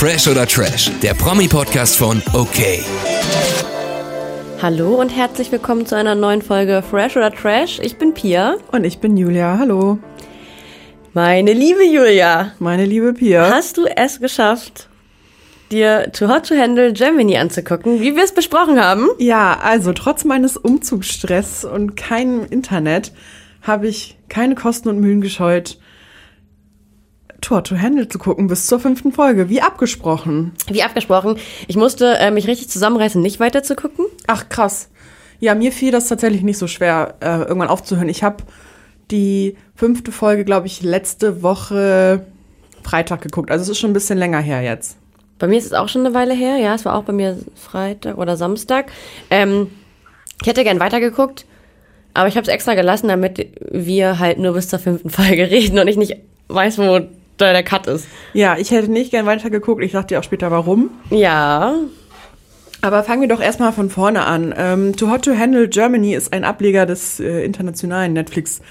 Fresh oder Trash, der Promi-Podcast von OK. Hallo und herzlich willkommen zu einer neuen Folge Fresh oder Trash. Ich bin Pia. Und ich bin Julia. Hallo. Meine liebe Julia. Meine liebe Pia. Hast du es geschafft, dir Too Hot to Handle Germany anzugucken, wie wir es besprochen haben? Ja, also trotz meines Umzugsstress und keinem Internet habe ich keine Kosten und Mühen gescheut, Tor to Handle zu gucken bis zur fünften Folge, wie abgesprochen. Wie abgesprochen. Ich musste äh, mich richtig zusammenreißen, nicht weiter zu gucken. Ach krass. Ja, mir fiel das tatsächlich nicht so schwer, äh, irgendwann aufzuhören. Ich habe die fünfte Folge, glaube ich, letzte Woche Freitag geguckt. Also es ist schon ein bisschen länger her jetzt. Bei mir ist es auch schon eine Weile her. Ja, es war auch bei mir Freitag oder Samstag. Ähm, ich hätte gern weitergeguckt, aber ich habe es extra gelassen, damit wir halt nur bis zur fünften Folge reden und ich nicht weiß, wo da der Cut ist. Ja, ich hätte nicht gern weitergeguckt. Ich sag dir auch später warum. Ja. Aber fangen wir doch erstmal von vorne an. Ähm, Too Hot to Handle Germany ist ein Ableger des äh, internationalen Netflix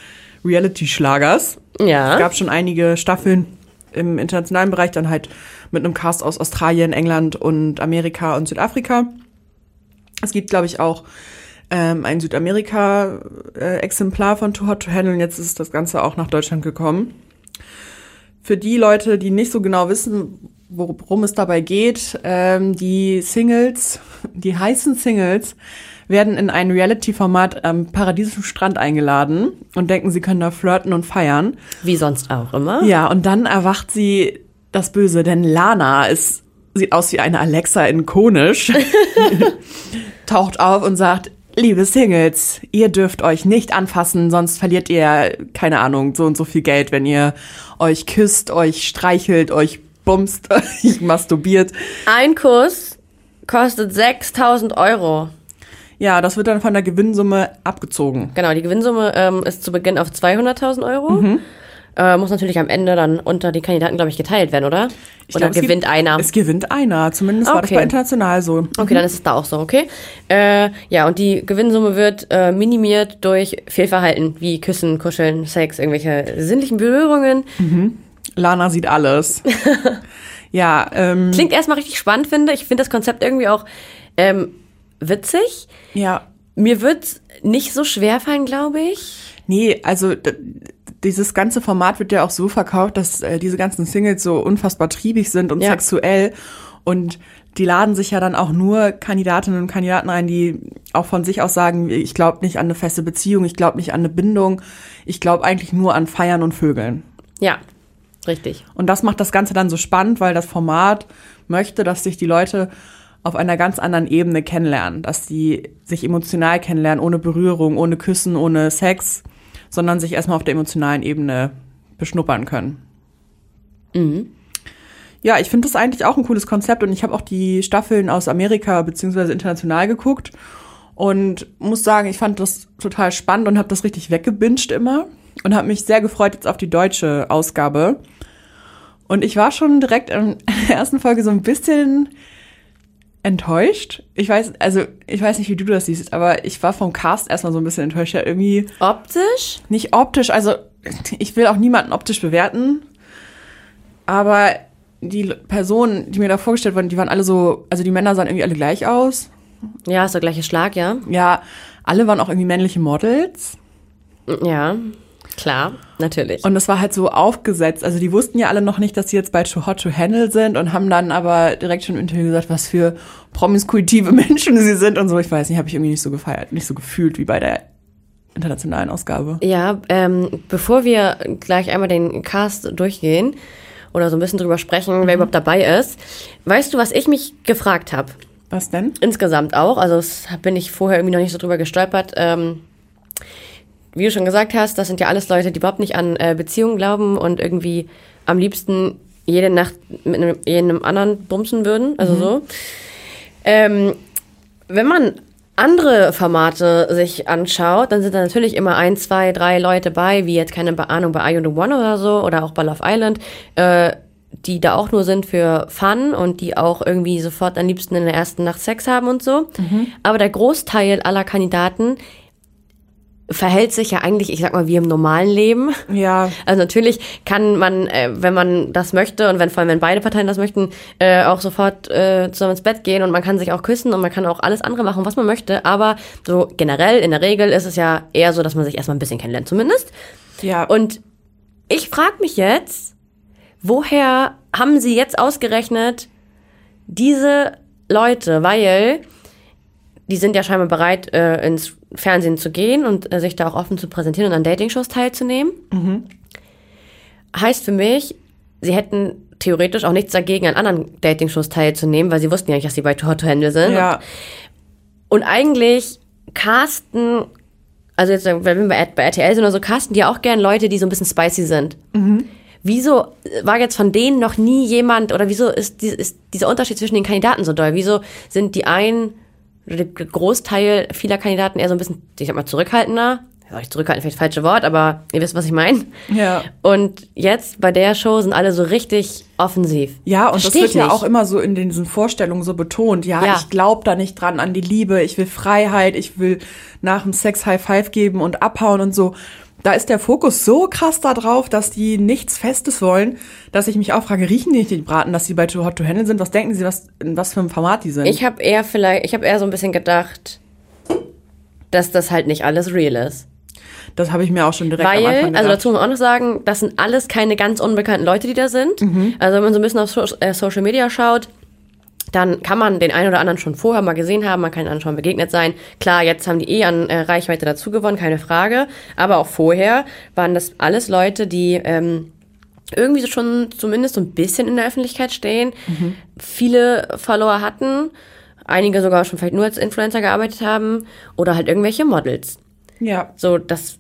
Reality-Schlagers. Ja. Es gab schon einige Staffeln im internationalen Bereich, dann halt mit einem Cast aus Australien, England und Amerika und Südafrika. Es gibt, glaube ich, auch ähm, ein Südamerika-Exemplar von Too Hot to Handle. Und jetzt ist das Ganze auch nach Deutschland gekommen. Für die Leute, die nicht so genau wissen, worum es dabei geht, ähm, die Singles, die heißen Singles, werden in ein Reality-Format am paradiesischen Strand eingeladen und denken, sie können da flirten und feiern. Wie sonst auch immer. Ja, und dann erwacht sie das Böse, denn Lana ist, sieht aus wie eine Alexa in Konisch, taucht auf und sagt, liebe Singles, ihr dürft euch nicht anfassen, sonst verliert ihr, keine Ahnung, so und so viel Geld, wenn ihr euch küsst, euch streichelt, euch bumst, euch masturbiert. Ein Kuss kostet 6000 Euro. Ja, das wird dann von der Gewinnsumme abgezogen. Genau, die Gewinnsumme ähm, ist zu Beginn auf 200.000 Euro. Mhm. Äh, muss natürlich am Ende dann unter die Kandidaten, glaube ich, geteilt werden, oder? Ich oder glaub, gewinnt gibt, einer? Es gewinnt einer. Zumindest war das Okay. bei international so. Okay, dann ist es da auch so, okay? Äh, ja, und die Gewinnsumme wird äh, minimiert durch Fehlverhalten wie Küssen, Kuscheln, Sex, irgendwelche sinnlichen Berührungen. Lana sieht alles. ja, ähm, Klingt erstmal richtig spannend, finde ich. finde das Konzept irgendwie auch ähm, witzig. ja. Mir wird's nicht so schwer fallen, glaube ich. Nee, also dieses ganze Format wird ja auch so verkauft, dass äh, diese ganzen Singles so unfassbar triebig sind und Ja. sexuell und die laden sich ja dann auch nur Kandidatinnen und Kandidaten ein, die auch von sich aus sagen, ich glaube nicht an eine feste Beziehung, ich glaube nicht an eine Bindung, ich glaube eigentlich nur an Feiern und Vögeln. Ja, richtig. Und das macht das Ganze dann so spannend, weil das Format möchte, dass sich die Leute auf einer ganz anderen Ebene kennenlernen, dass die sich emotional kennenlernen, ohne Berührung, ohne Küssen, ohne Sex, sondern sich erstmal auf der emotionalen Ebene beschnuppern können. Ja, ich finde das eigentlich auch ein cooles Konzept und ich habe auch die Staffeln aus Amerika beziehungsweise international geguckt und muss sagen, ich fand das total spannend und habe das richtig weggebinged immer und habe mich sehr gefreut jetzt auf die deutsche Ausgabe. Und ich war schon direkt in der ersten Folge so ein bisschen enttäuscht. Ich weiß, also ich weiß nicht, wie du das siehst, aber ich war vom Cast erstmal so ein bisschen enttäuscht. Ja, irgendwie Optisch? nicht optisch, also ich will auch niemanden optisch bewerten, aber die Personen, die mir da vorgestellt wurden, die waren alle so, also die Männer sahen irgendwie alle gleich aus. Ja, ist der gleiche Schlag, ja. Ja, alle waren auch irgendwie männliche Models. Ja, klar, natürlich. Und das war halt so aufgesetzt. Also die wussten ja alle noch nicht, dass sie jetzt bei Too Hot to Handle sind und haben dann aber direkt schon im Interview gesagt, was für promiskuitive Menschen sie sind und so. Ich weiß nicht, habe ich irgendwie nicht so gefeiert, nicht so gefühlt wie bei der internationalen Ausgabe. Ja, ähm, bevor wir gleich einmal den Cast durchgehen oder so ein bisschen drüber sprechen, wer überhaupt dabei ist, weißt du, was ich mich gefragt habe? Was denn? Insgesamt auch, also das bin ich vorher irgendwie noch nicht so drüber gestolpert. Ähm, wie du schon gesagt hast, das sind ja alles Leute, die überhaupt nicht an äh, Beziehungen glauben und irgendwie am liebsten jede Nacht mit einem, jedem anderen bumsen würden, also so. Ähm, wenn man andere Formate sich anschaut, dann sind da natürlich immer ein, zwei, drei Leute bei, wie jetzt keine Ahnung bei I the One oder so oder auch bei Love Island, äh, die da auch nur sind für Fun und die auch irgendwie sofort am liebsten in der ersten Nacht Sex haben und so. Aber der Großteil aller Kandidaten verhält sich ja eigentlich, ich sag mal, wie im normalen Leben. Ja. Also natürlich kann man, äh, wenn man das möchte und wenn vor allem wenn beide Parteien das möchten, äh, auch sofort äh, zusammen ins Bett gehen und man kann sich auch küssen und man kann auch alles andere machen, was man möchte. Aber so generell, in der Regel ist es ja eher so, dass man sich erstmal ein bisschen kennenlernt, zumindest. Ja. Und ich frage mich jetzt, woher haben sie jetzt ausgerechnet diese Leute, weil die sind ja scheinbar bereit, äh, ins Fernsehen zu gehen und äh, sich da auch offen zu präsentieren und an Dating-Shows teilzunehmen. Heißt für mich, sie hätten theoretisch auch nichts dagegen, an anderen Dating-Shows teilzunehmen, weil sie wussten ja nicht, dass sie bei Too Hot to Handle sind. ja. Und eigentlich casten, also jetzt, wenn wir bei RTL sind oder so, casten die auch gern Leute, die so ein bisschen spicy sind. Wieso war jetzt von denen noch nie jemand, oder wieso ist, ist dieser Unterschied zwischen den Kandidaten so doll? Wieso sind die einen, der Großteil vieler Kandidaten eher so ein bisschen, ich sag mal, zurückhaltender? Ja, nicht zurückhaltend, vielleicht das falsche Wort, aber ihr wisst, was ich meine. Ja. Und jetzt bei der Show sind alle so richtig offensiv. Ja, und Versteh das ich wird ja auch immer so in diesen Vorstellungen so betont. Ja, Ja. ich glaube da nicht dran an die Liebe, ich will Freiheit, ich will nach dem Sex High Five geben und abhauen und so. Da ist der Fokus so krass da drauf, dass die nichts Festes wollen, dass ich mich auch frage, riechen die nicht die Braten, dass sie bei Too Hot to Handle sind? Was denken sie, was, in was für einem Format die sind? Ich habe eher vielleicht, ich habe eher so ein bisschen gedacht, dass das halt nicht alles real ist. das habe ich mir auch schon direkt am Weil, Anfang also gedacht. dazu muss man auch noch sagen, das sind alles keine ganz unbekannten Leute, die da sind. Mhm. Also wenn man so ein bisschen auf so äh, Social Media schaut, dann kann man den einen oder anderen schon vorher mal gesehen haben, man kann ihnen schon begegnet sein. Klar, jetzt haben die eh an äh, Reichweite dazu gewonnen, keine Frage. Aber auch vorher waren das alles Leute, die ähm, irgendwie schon zumindest so ein bisschen in der Öffentlichkeit stehen, Mhm. viele Follower hatten, einige sogar schon vielleicht nur als Influencer gearbeitet haben oder halt irgendwelche Models. ja. So, das.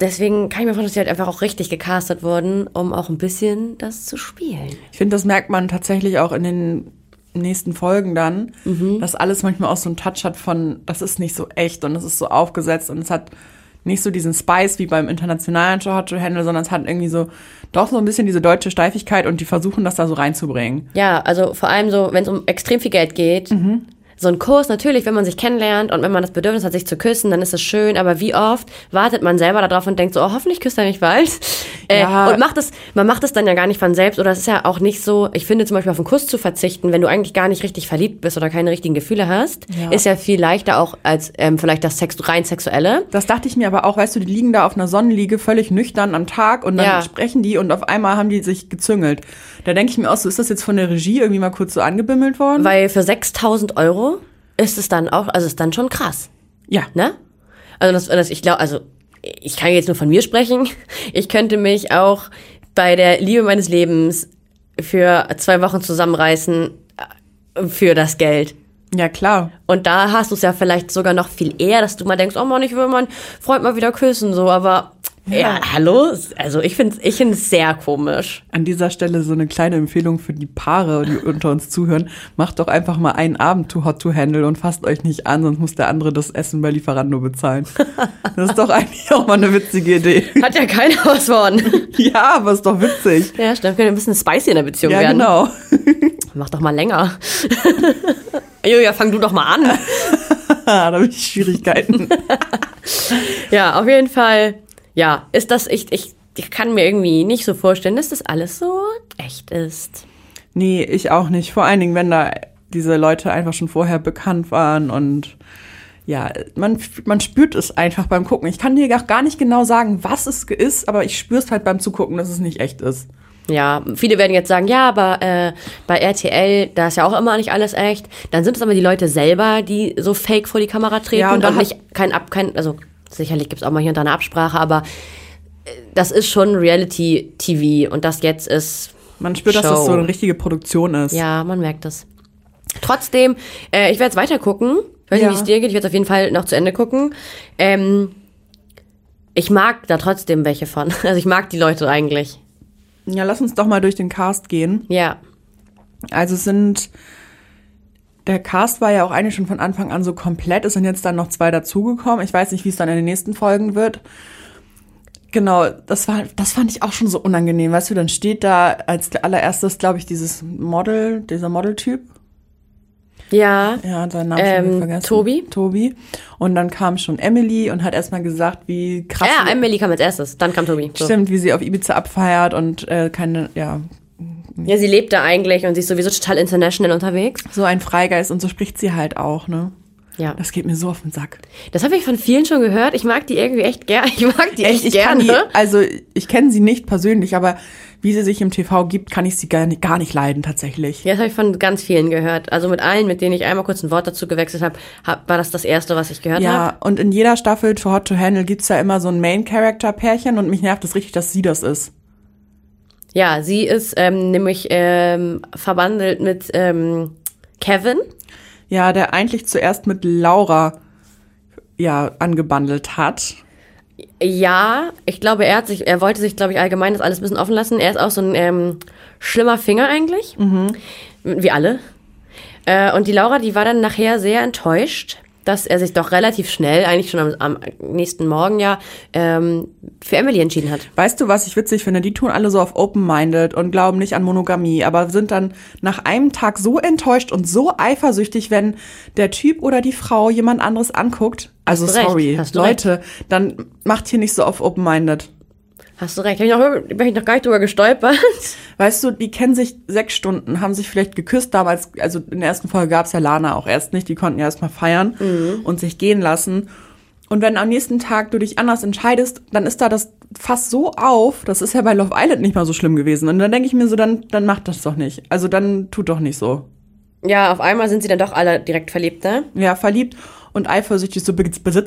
Deswegen kann ich mir vorstellen, dass die halt einfach auch richtig gecastet wurden, um auch ein bisschen das zu spielen. Ich finde, das merkt man tatsächlich auch in den nächsten Folgen dann, Mhm. dass alles manchmal auch so einen Touch hat von, das ist nicht so echt und es ist so aufgesetzt und es hat nicht so diesen Spice wie beim internationalen Show Hot to Handle, sondern es hat irgendwie so doch so ein bisschen diese deutsche Steifigkeit und die versuchen das da so reinzubringen. Ja, also vor allem so, wenn es um extrem viel Geld geht. So ein Kurs, natürlich, wenn man sich kennenlernt und wenn man das Bedürfnis hat, sich zu küssen, dann ist es schön, aber wie oft wartet man selber darauf und denkt so, oh, hoffentlich küsst er mich bald. Äh, Ja. Und macht es, man macht es dann ja gar nicht von selbst oder es ist ja auch nicht so, ich finde zum Beispiel auf einen Kuss zu verzichten, wenn du eigentlich gar nicht richtig verliebt bist oder keine richtigen Gefühle hast, Ja. ist ja viel leichter auch als ähm, vielleicht das Sex, rein Sexuelle. Das dachte ich mir aber auch, weißt du, die liegen da auf einer Sonnenliege völlig nüchtern am Tag und dann Ja. sprechen die und auf einmal haben die sich gezüngelt. Da denke ich mir auch so, ist das jetzt von der Regie irgendwie mal kurz so angebimmelt worden? Weil für 6000 Euro ist es dann auch, also ist dann schon krass, ja. ne? Also das, das ich glaube, also ich kann jetzt nur von mir sprechen. Ich könnte mich auch bei der Liebe meines Lebens für zwei Wochen zusammenreißen äh, für das Geld. Ja, klar. Und da hast du es ja vielleicht sogar noch viel eher, dass du mal denkst, oh Mann, ich will meinen Freund mal wieder küssen, so, aber ja, hallo? Also ich finde ich find's sehr komisch. An dieser Stelle so eine kleine Empfehlung für die Paare, die unter uns zuhören. Macht doch einfach mal einen Abend Too Hot to Handle und fasst euch nicht an, sonst muss der andere das Essen bei Lieferando bezahlen. Das ist doch eigentlich auch mal eine witzige Idee. Hat ja keiner was von. Ja, aber ist doch witzig. Ja, stimmt, könnte ein bisschen spicy in der Beziehung Ja, werden. genau. Mach doch mal länger. Julia, fang du doch mal an. Da habe ich Schwierigkeiten. Ja, auf jeden Fall. Ja, ist das, ich, ich, ich kann mir irgendwie nicht so vorstellen, dass das alles so echt ist. Nee, ich auch nicht. Vor allen Dingen, wenn da diese Leute einfach schon vorher bekannt waren und ja, man, man spürt es einfach beim Gucken. Ich kann dir auch gar nicht genau sagen, was es ist, aber ich spüre es halt beim Zugucken, dass es nicht echt ist. Ja, viele werden jetzt sagen, ja, aber äh, bei RTL, da ist ja auch immer nicht alles echt. Dann sind es aber die Leute selber, die so fake vor die Kamera treten Ja, und und, da hat- nicht kein Ab, kein, also sicherlich gibt's auch mal hier und da eine Absprache, aber äh, das ist schon Reality-TV und das jetzt ist Man spürt, dass das Show. so eine richtige Produktion ist. Ja, man merkt es. Trotzdem, äh, ich werde jetzt weiter gucken. Ich weiß Ja. nicht, wie es dir geht. Ich werde auf jeden Fall noch zu Ende gucken. Ähm, ich mag da trotzdem welche von. Also ich mag die Leute eigentlich. Ja, lass uns doch mal durch den Cast gehen. Ja. Also es sind, der Cast war ja auch eigentlich schon von Anfang an so komplett. Es sind jetzt dann noch zwei dazugekommen. Ich weiß nicht, wie es dann in den nächsten Folgen wird. Genau, das war, das fand ich auch schon so unangenehm. Weißt du, dann steht da als allererstes, glaube ich, dieses Model, dieser Modeltyp. Ja. Ja, seinen Namen schon Ähm, wieder vergessen. Tobi? Tobi. Und dann kam schon Emily und hat erstmal gesagt, wie krass. Ja, Emily kam als erstes, dann kam Tobi. So. Stimmt, wie sie auf Ibiza abfeiert und äh, keine, ja, Ja, sie lebt da eigentlich und sie ist sowieso total international unterwegs. so ein Freigeist und so spricht sie halt auch, ne? Ja. Das geht mir so auf den Sack. Das habe ich von vielen schon gehört. Ich mag die irgendwie echt gerne. Ich mag die echt, ich gerne. die, also ich kenne sie nicht persönlich, aber wie sie sich im TV gibt, kann ich sie gar nicht, gar nicht leiden tatsächlich. Ja, das habe ich von ganz vielen gehört. Also mit allen, mit denen ich einmal kurz ein Wort dazu gewechselt habe, hab, war das das erste, was ich gehört habe. Ja, und in jeder Staffel For Hot to Handle gibt's ja immer so ein Main-Character-Pärchen und mich nervt es richtig, dass sie das ist. Ja, sie ist ähm, nämlich ähm, verbandelt mit ähm, Kevin. Ja, der eigentlich zuerst mit Laura ja angebandelt hat. Ja, ich glaube, er hat sich, er wollte sich, glaube ich, allgemein das alles ein bisschen offen lassen. Er ist auch so ein ähm, schlimmer Finger eigentlich. Wie alle. Äh, und die Laura, die war dann nachher sehr enttäuscht, dass er sich doch relativ schnell, eigentlich schon am, am nächsten Morgen ja, ähm, für Emily entschieden hat. Weißt du, was ich witzig finde? Die tun alle so auf open-minded und glauben nicht an Monogamie, aber sind dann nach einem Tag so enttäuscht und so eifersüchtig, wenn der Typ oder die Frau jemand anderes anguckt. Also recht, sorry, Leute, dann macht hier nicht so auf open-minded. Hast du recht. Hab ich noch, bin ich noch gar nicht drüber gestolpert. Weißt du, die kennen sich sechs Stunden, haben sich vielleicht geküsst damals, also in der ersten Folge gab's ja Lana auch erst nicht, die konnten ja erst mal feiern und sich gehen lassen. Und wenn am nächsten Tag du dich anders entscheidest, dann ist da das fast so auf, das ist ja bei Love Island nicht mal so schlimm gewesen. Und dann denke ich mir so, dann, dann macht das doch nicht. Also dann tut doch nicht so. Ja, auf einmal sind sie dann doch alle direkt verliebt, ne? Ja, verliebt und eifersüchtig, so be-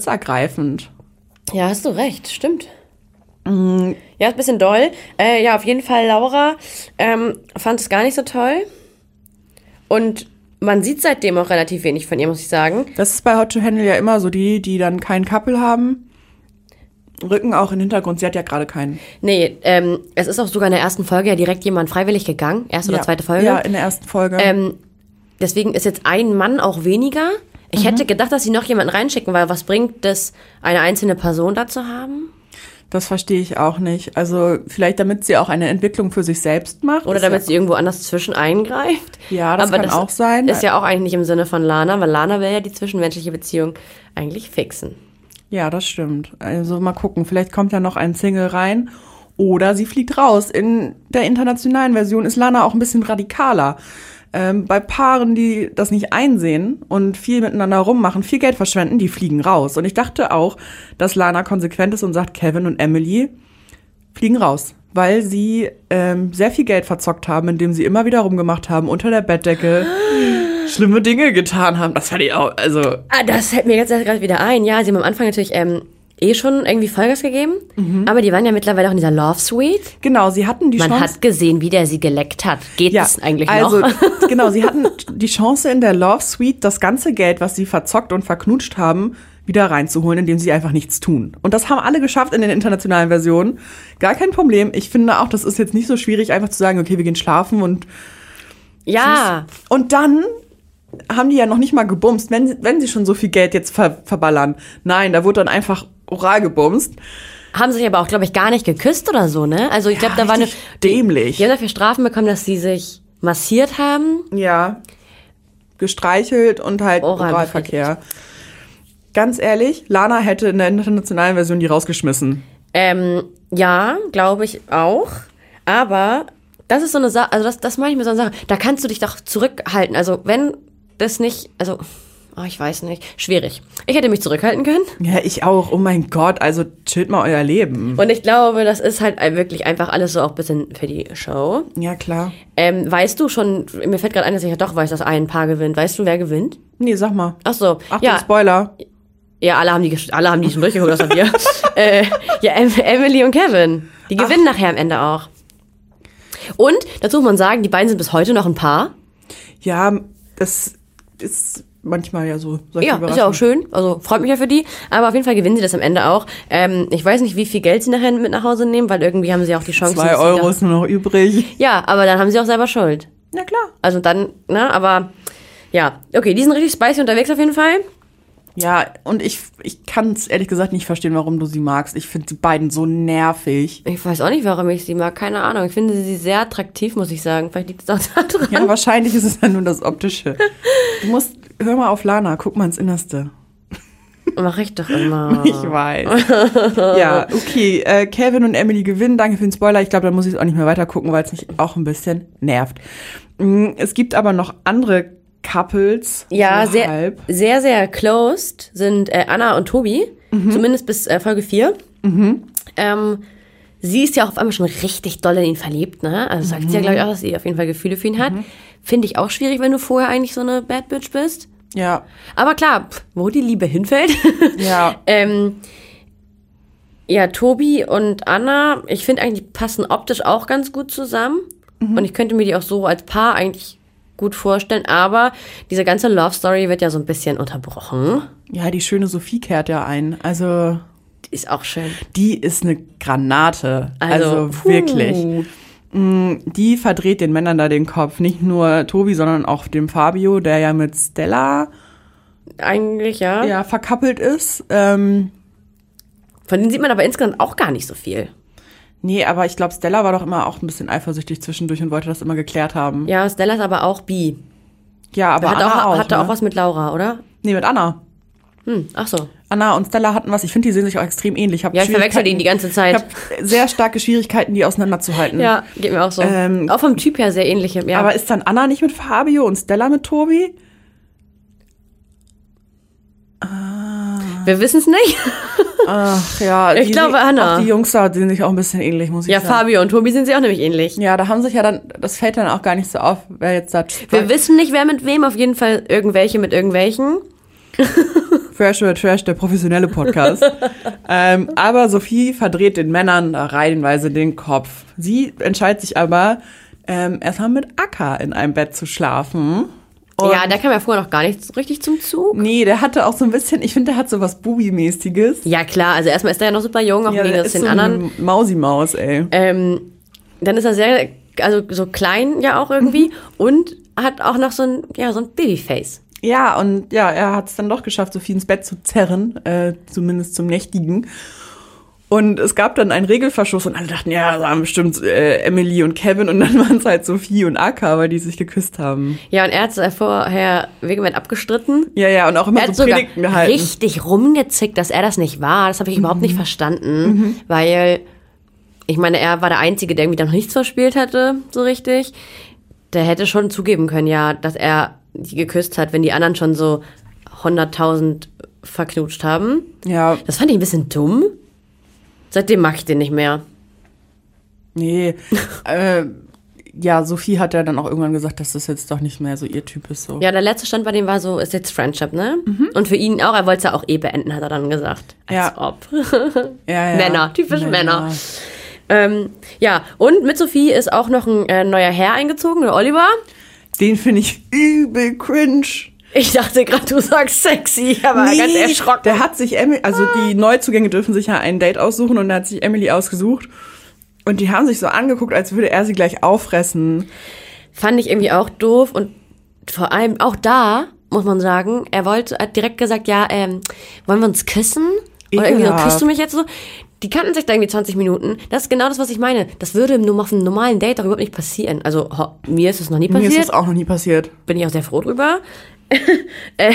besitzergreifend. Ja, hast du recht, stimmt. Ja, ist ein bisschen doll. Äh, ja, auf jeden Fall, Laura ähm, fand es gar nicht so toll. Und man sieht seitdem auch relativ wenig von ihr, muss ich sagen. Das ist bei Hot to Handle ja immer so, die, die dann keinen Couple haben, rücken auch in den Hintergrund. Sie hat ja gerade keinen. Nee, ähm, es ist auch sogar in der ersten Folge ja direkt jemand freiwillig gegangen. Erste oder ja. zweite Folge. Ja, in der ersten Folge. Ähm, deswegen ist jetzt ein Mann auch weniger. Ich hätte gedacht, dass sie noch jemanden reinschicken, weil was bringt es, eine einzelne Person da zu haben? Das verstehe ich auch nicht. Also vielleicht damit sie auch eine Entwicklung für sich selbst macht. Oder damit ja, sie irgendwo anders zwischen eingreift. Ja, das kann auch sein. Ist ja auch eigentlich nicht im Sinne von Lana, weil Lana will ja die zwischenmenschliche Beziehung eigentlich fixen. Ja, das stimmt. Also mal gucken, vielleicht kommt ja noch ein Single rein oder sie fliegt raus. In der internationalen Version ist Lana auch ein bisschen radikaler. Ähm, bei Paaren, die das nicht einsehen und viel miteinander rummachen, viel Geld verschwenden, die fliegen raus. Und ich dachte auch, dass Lana konsequent ist und sagt, Kevin und Emily fliegen raus, weil sie ähm, sehr viel Geld verzockt haben, indem sie immer wieder rumgemacht haben, unter der Bettdecke schlimme Dinge getan haben. Das fand ich auch, also Ah, das fällt mir jetzt erst gerade wieder ein. Ja, sie haben am Anfang natürlich ähm, eh schon irgendwie Vollgas gegeben. Aber die waren ja mittlerweile auch in dieser Love Suite. genau, sie hatten die Man Chance. hat gesehen, wie der sie geleckt hat. Geht es eigentlich also, noch? genau, sie hatten die Chance in der Love Suite, das ganze Geld, was sie verzockt und verknutscht haben, wieder reinzuholen, indem sie einfach nichts tun. Und das haben alle geschafft in den internationalen Versionen. Gar kein Problem. Ich finde auch, das ist jetzt nicht so schwierig, einfach zu sagen, okay, wir gehen schlafen und Ja, und dann haben die ja noch nicht mal gebumst, wenn, sie- wenn sie schon so viel Geld jetzt ver verballern. Nein, da wurde dann einfach oral gebumst. haben sich aber auch, glaube ich, gar nicht geküsst oder so, ne? Also ich glaube, da war eine. dämlich. Die haben dafür Strafen bekommen, dass sie sich massiert haben. Ja. Gestreichelt und halt Oral Oralverkehr. Ganz ehrlich, Lana hätte in der internationalen Version die rausgeschmissen. Ähm, ja, glaube ich auch. Aber das ist so eine Sache, also das, das meine ich mir so eine Sache. Da kannst du dich doch zurückhalten. Also wenn das nicht, also, oh, ich weiß nicht, schwierig. Ich hätte mich zurückhalten können. Ja, ich auch. Oh mein Gott, also chillt mal euer Leben. Und ich glaube, das ist halt wirklich einfach alles so auch ein bisschen für die Show. Ja, klar. Ähm, weißt du schon, mir fällt gerade ein, dass ich ja doch weiß, dass ein Paar gewinnt. Weißt du, wer gewinnt? Nee, sag mal. Ach so, Achtung, ja, Spoiler. ja, alle haben die, alle haben die schon durchgeguckt, außer wir. äh, ja, em Emily und Kevin. Die gewinnen nachher am Ende auch. Und, dazu muss man sagen, die beiden sind bis heute noch ein Paar. Ja, das ist manchmal ja so. solche Ja, ist ja auch schön. Also freut mich ja für die. Aber auf jeden Fall gewinnen sie das am Ende auch. Ähm, ich weiß nicht, wie viel Geld sie nachher mit nach Hause nehmen, weil irgendwie haben sie auch die Chance. Zwei Euro ist nur noch übrig. Ja, aber dann haben sie auch selber Schuld. Na klar. Also dann, ne, aber ja. Okay, die sind richtig spicy unterwegs auf jeden Fall. Ja, und ich, ich kann es ehrlich gesagt nicht verstehen, warum du sie magst. Ich finde die beiden so nervig. Ich weiß auch nicht, warum ich sie mag. Keine Ahnung. Ich finde sie sehr attraktiv, muss ich sagen. Vielleicht liegt es auch daran. Ja, wahrscheinlich ist es ja nur das Optische. Du musst, hör mal auf Lana, guck mal ins Innerste. Mach ich doch immer. Ich weiß. ja, okay. Äh, Kevin und Emily gewinnen. Danke für den Spoiler. Ich glaube, da muss ich auch nicht mehr weiter gucken, weil es mich auch ein bisschen nervt. Mm, Es gibt aber noch andere Couples. Ja, so sehr, halb. sehr, sehr closed sind äh, Anna und Tobi. Zumindest bis äh, Folge 4. Ähm, sie ist ja auch auf einmal schon richtig doll in ihn verliebt, ne? Also sagt sie ja, glaube ich, auch, dass sie auf jeden Fall Gefühle für ihn hat. Finde ich auch schwierig, wenn du vorher eigentlich so eine Bad Bitch bist. Ja, Aber klar, wo die Liebe hinfällt. ja. ähm, ja, Tobi und Anna, ich finde eigentlich, die passen optisch auch ganz gut zusammen. Und ich könnte mir die auch so als Paar eigentlich gut vorstellen. Aber diese ganze Love Story wird ja so ein bisschen unterbrochen. Ja, die schöne Sophie kehrt ja ein. Also, Die ist auch schön. die ist eine Granate. Also, Also, wirklich. Mm, Die verdreht den Männern da den Kopf. Nicht nur Tobi, sondern auch dem Fabio, der ja mit Stella Eigentlich, ja. ja verkappelt ist. Ähm, Von denen sieht man aber insgesamt auch gar nicht so viel. nee, aber ich glaube, Stella war doch immer auch ein bisschen eifersüchtig zwischendurch und wollte das immer geklärt haben. Ja, Stella ist aber auch bi. Ja, aber Hat Anna auch, auch. hatte ne? auch was mit Laura, oder? Nee, mit Anna. Hm, ach so. Anna und Stella hatten was. Ich finde, die sehen sich auch extrem ähnlich. hab Ja, ich verwechsel die die ganze Zeit. Ich habe sehr starke Schwierigkeiten, die auseinanderzuhalten. Ja, geht mir auch so. Ähm, auch vom Typ her sehr ähnlich. Ja. Aber ist dann Anna nicht mit Fabio und Stella mit Tobi? wir wissen es nicht. Ach ja, Ich die glaube, Anna. Auch die Jungs da sehen sich auch ein bisschen ähnlich, muss ich Ja, sagen. Fabio und Tobi sind sie auch nämlich ähnlich. Ja, da haben sich ja dann, das fällt dann auch gar nicht so auf, wer jetzt da Wir wissen nicht, wer mit wem, auf jeden Fall irgendwelche mit irgendwelchen. Fresh oder Trash, der professionelle Podcast. ähm, aber Sophie verdreht den Männern reihenweise den Kopf. Sie entscheidet sich aber, ähm, erstmal mit Akka in einem Bett zu schlafen. Und ja, der kam ja vorher noch gar nicht so richtig zum Zug. Nee, der hatte auch so ein bisschen, ich finde, der hat so was Bubi-mäßiges. Ja, klar, also erstmal ist er ja noch super jung, auch Ja, ist zu so den anderen. Mausi-Maus, ey. Ähm, dann ist er sehr, also so klein ja auch irgendwie und hat auch noch so ein, ja, so ein Babyface. Ja, und ja, er hat es dann doch geschafft, Sophie ins Bett zu zerren, äh, zumindest zum Nächtigen. Und es gab dann einen Regelverschluss und alle dachten, ja, das waren bestimmt äh, Emily und Kevin und dann waren es halt Sophie und Akka, weil die sich geküsst haben. Ja, und er hat es vorher vehement abgestritten. Ja, ja, und auch immer Er hat so Predigten gehalten. richtig rumgezickt, dass er das nicht war. Das habe ich überhaupt nicht Mhm. verstanden, weil ich meine, er war der Einzige, der irgendwie da noch nichts verspielt hatte, so richtig. Der hätte schon zugeben können, ja, dass er geküsst hat, wenn die anderen schon so 100.000 verknutscht haben. Ja, Das fand ich ein bisschen dumm. Seitdem mag ich den nicht mehr. nee. äh, ja, Sophie hat ja dann auch irgendwann gesagt, dass das jetzt doch nicht mehr so ihr Typ ist. So. Ja, der letzte Stand bei dem war so, ist jetzt Friendship, ne? Mhm. Und für ihn auch, er wollte es ja auch eh beenden, hat er dann gesagt. Als Ja. ob. ja, ja. Männer, typisch Männer. Ähm, ja, und mit Sophie ist auch noch ein äh, neuer Herr eingezogen, der Oliver. Den finde ich übel cringe. Ich dachte gerade, du sagst sexy, ich war ganz erschrocken. Der hat sich Emily, also die Neuzugänge dürfen sich ja ein Date aussuchen und er hat sich Emily ausgesucht. Und die haben sich so angeguckt, als würde er sie gleich auffressen. Fand ich irgendwie auch doof und vor allem auch da, muss man sagen, er wollte, hat direkt gesagt, ja, ähm, wollen wir uns küssen? Oder irgendwie so, küsst du mich jetzt so? Die kannten sich da irgendwie 20 Minuten. Das ist genau das, was ich meine. Das würde auf einem normalen Date doch überhaupt nicht passieren. Also ho, mir ist es noch nie Mir ist passiert. das auch noch nie passiert. bin ich auch sehr froh drüber. äh,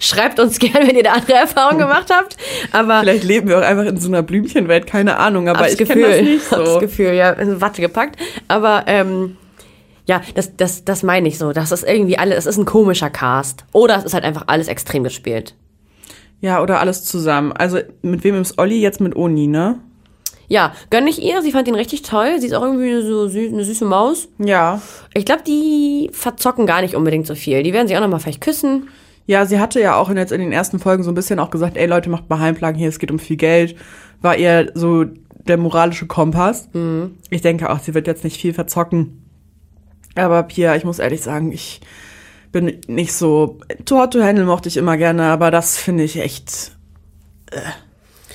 schreibt uns gerne, wenn ihr da andere Erfahrungen gemacht habt. Aber Vielleicht leben wir auch einfach in so einer Blümchenwelt, keine Ahnung, aber ich kenne das nicht so. Gefühl, ja, in Watte gepackt. Aber ähm, ja, das, das, das meine ich so. Das ist irgendwie alles, es ist ein komischer Cast. Oder es ist halt einfach alles extrem gespielt. Ja, oder alles zusammen. Also mit wem ist Olli jetzt mit Oni, ne? Ja, gönn ich ihr. Sie fand ihn richtig toll. Sie ist auch irgendwie so süß, eine süße Maus. Ja. Ich glaube, die verzocken gar nicht unbedingt so viel. Die werden sich auch noch mal vielleicht küssen. Ja, sie hatte ja auch in, jetzt in den ersten Folgen so ein bisschen auch gesagt, ey Leute, macht mal Heimplan hier, es geht um viel Geld. War eher so der moralische Kompass. Ich denke auch, sie wird jetzt nicht viel verzocken. Aber Pia, ich muss ehrlich sagen, ich bin nicht so. Too Hot to Handle mochte ich immer gerne, aber das finde ich echt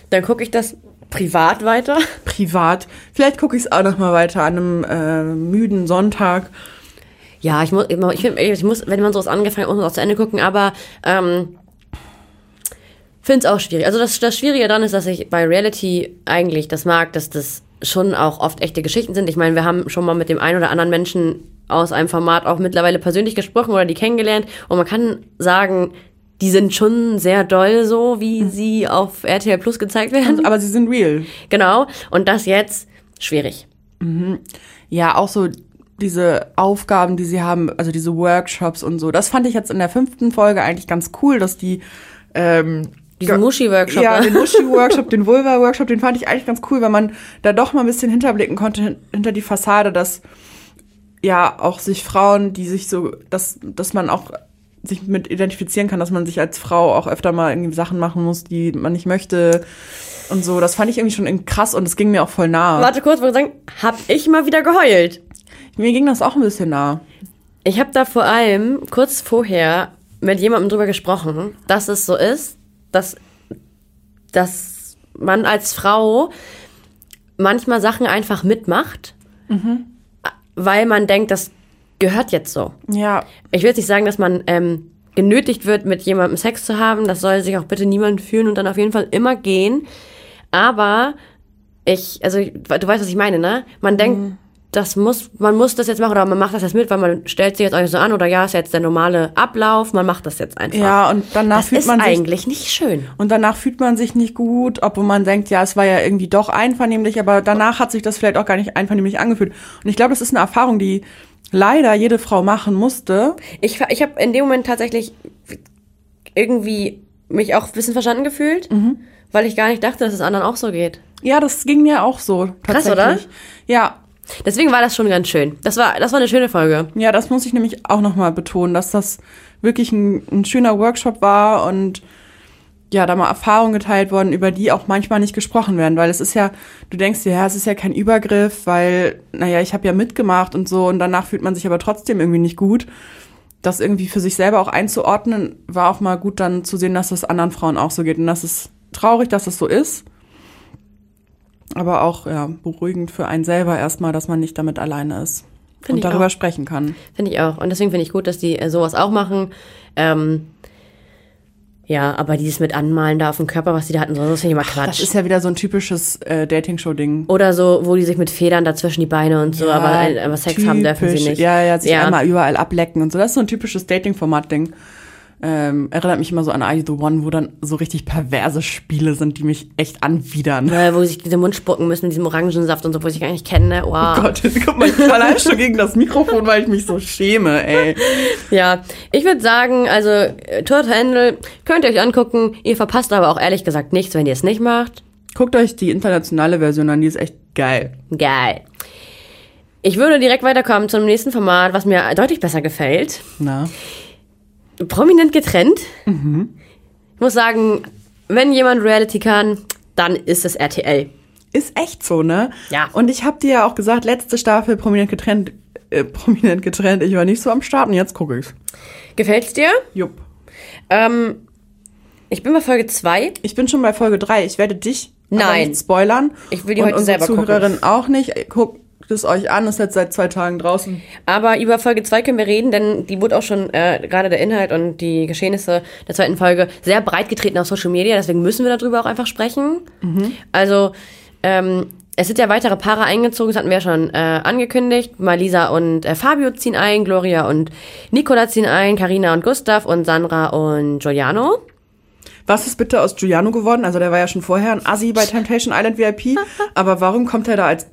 Dann gucke ich das privat weiter. privat. Vielleicht gucke ich es auch noch mal weiter an einem äh, müden Sonntag. Ja, ich muss, ich, ich muss, wenn man sowas angefangen hat, muss man auch zu Ende gucken, aber ähm, Finde es auch schwierig. Also das, das Schwierige daran ist, dass ich bei Reality eigentlich das mag, dass das schon auch oft echte Geschichten sind. Ich meine, wir haben schon mal mit dem einen oder anderen Menschen aus einem Format auch mittlerweile persönlich gesprochen oder die kennengelernt. Und man kann sagen, die sind schon sehr doll so, wie sie auf RTL Plus gezeigt werden. Aber sie sind real. Genau. Und das jetzt schwierig. Ja, auch so diese Aufgaben, die sie haben, also diese Workshops und so. Das fand ich jetzt in der fünften Folge eigentlich ganz cool, dass die ähm, Diesen Muschi-Workshop. Ja, ne? den Muschi-Workshop, den Vulva-Workshop, den fand ich eigentlich ganz cool, weil man da doch mal ein bisschen hinterblicken konnte hin- hinter die Fassade, dass ja auch sich Frauen, die sich so, dass, dass man auch sich mit identifizieren kann, dass man sich als Frau auch öfter mal irgendwie Sachen machen muss, die man nicht möchte und so. Das fand ich irgendwie schon krass und es ging mir auch voll nah. Warte kurz, wollte sagen, hab ich mal wieder geheult. Mir ging das auch ein bisschen nah. Ich habe da vor allem kurz vorher mit jemandem drüber gesprochen, dass es so ist, dass, dass man als Frau manchmal Sachen einfach mitmacht, weil man denkt, das gehört jetzt so. Ja, Ich will jetzt nicht sagen, dass man ähm, genötigt wird, mit jemandem Sex zu haben. Das soll sich auch bitte niemand fühlen und dann auf jeden Fall immer gehen. Aber ich, also du weißt, was ich meine, ne? Man denkt, das muss, man muss das jetzt machen oder man macht das jetzt mit, weil man stellt sich jetzt euch so an oder ja, ist jetzt der normale Ablauf, man macht das jetzt einfach. ja, und danach das fühlt ist man sich eigentlich nicht schön. Und danach fühlt man sich nicht gut, obwohl man denkt, ja, es war ja irgendwie doch einvernehmlich, aber danach hat sich das vielleicht auch gar nicht einvernehmlich angefühlt. Und ich glaube, das ist eine Erfahrung, die leider jede Frau machen musste. Ich, ich habe in dem Moment tatsächlich irgendwie mich auch ein bisschen verstanden gefühlt, Mhm. weil ich gar nicht dachte, dass es anderen auch so geht. Ja, das ging mir auch so. Krass, Tatsächlich. oder? Ja, Deswegen war das schon ganz schön. Das war, das war eine schöne Folge. ja, das muss ich nämlich auch nochmal betonen, dass das wirklich ein, ein schöner Workshop war und ja, da mal Erfahrungen geteilt worden, über die auch manchmal nicht gesprochen werden, weil es ist ja, du denkst dir, ja, es ist ja kein Übergriff, weil, naja, ich habe ja mitgemacht und so und danach fühlt man sich aber trotzdem irgendwie nicht gut. Das irgendwie für sich selber auch einzuordnen, war auch mal gut dann zu sehen, dass es anderen Frauen auch so geht und das ist traurig, dass es so ist. Aber auch, ja, beruhigend für einen selber erstmal, dass man nicht damit alleine ist. Find und darüber auch. sprechen kann. Finde ich auch. Und deswegen finde ich gut, dass die äh, sowas auch machen. Ähm, ja, aber dieses mit Anmalen da auf dem Körper, was die da hatten, so, das finde ich immer Das Quatsch. ist ja wieder so ein typisches äh, Dating-Show-Ding. Oder so, wo die sich mit Federn dazwischen die Beine und so, aber, äh, aber Sex haben dürfen sie typisch. nicht. Ja, ja, sich Ja. einmal überall ablecken und so. Das ist so ein typisches Dating-Format-Ding. Ähm, erinnert mich immer so an Are You The One, wo dann so richtig perverse Spiele sind, die mich echt anwidern. Äh, wo sich diese Mund spucken müssen mit diesem Orangensaft und so, wo sich gar nicht kennen, ne? Wow. Oh Gott, mal, ich bin allein schon gegen das Mikrofon, weil ich mich so schäme, ey. Ja, ich würde sagen, also äh, Tour Handle könnt ihr euch angucken. Ihr verpasst aber auch ehrlich gesagt nichts, wenn ihr es nicht macht. Guckt euch die internationale Version an, die ist echt geil. Geil. Ich würde direkt weiterkommen zum nächsten Format, was mir deutlich besser gefällt. Na? Prominent getrennt. Ich muss sagen, wenn jemand Reality kann, dann ist es RTL. Ist echt so, ne? Ja. Und ich habe dir ja auch gesagt, letzte Staffel prominent getrennt, äh, prominent getrennt, ich war nicht so am Start und jetzt gucke ich's. Gefällt's dir? Jupp. Ähm, ich bin bei Folge 2. Ich bin schon bei Folge 3. Ich werde dich Nein. nicht spoilern. Ich will die und heute unsere selber gucken. Zuhörerin auch nicht. Guckt es euch an, ist jetzt seit zwei Tagen draußen. Aber über Folge 2 können wir reden, denn die wurde auch schon, äh, gerade der Inhalt und die Geschehnisse der zweiten Folge, sehr breit getreten auf Social Media. Deswegen müssen wir darüber auch einfach sprechen. Also, ähm, es sind ja weitere Paare eingezogen, das hatten wir ja schon äh, angekündigt. Malisa und äh, Fabio ziehen ein, Gloria und Nicola ziehen ein, Karina und Gustav und Sandra und Giuliano. Was ist bitte aus Giuliano geworden? Also der war ja schon vorher ein Assi bei Temptation Island VIP. aber warum kommt er da als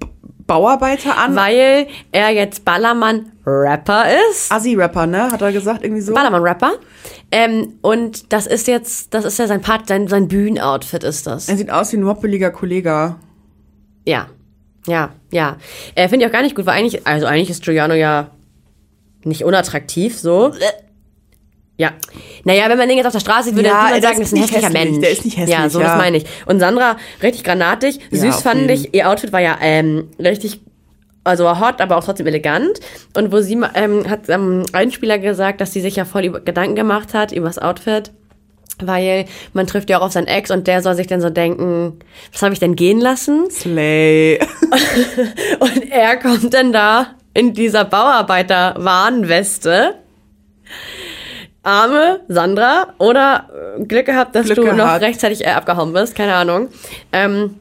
Bauarbeiter an? Weil er jetzt Ballermann-Rapper ist. Assi-Rapper, ne? Hat er gesagt, irgendwie so? Ballermann-Rapper. Ähm, und das ist jetzt, das ist ja sein Part, sein, sein Bühnenoutfit ist das. Er sieht aus wie ein moppeliger Kollege. Ja. Ja, ja. Äh, Finde ich auch gar nicht gut, weil eigentlich, also eigentlich ist Giuliano ja nicht unattraktiv, so. Ja. Naja, wenn man den jetzt auf der Straße sieht, würde Ja, niemand sagen, das ist ein hässlicher hässlich, Mensch. der ist nicht hässlich, Ja, so ja. das meine ich. Und Sandra, richtig granatig. Ja, Süß fand jeden. ich, ihr Outfit war ja ähm, richtig, also hot, aber auch trotzdem elegant. Und wo sie ähm, hat ähm, Einspieler gesagt, dass sie sich ja voll über Gedanken gemacht hat über das Outfit. Weil man trifft ja auch auf seinen Ex und der soll sich dann so denken, was habe ich denn gehen lassen? Slay. Und er kommt dann da in dieser Bauarbeiter-Warnweste. Arme Sandra oder äh, Glück gehabt, dass Glück du noch gehabt. rechtzeitig äh, abgehauen bist, keine Ahnung. Ähm,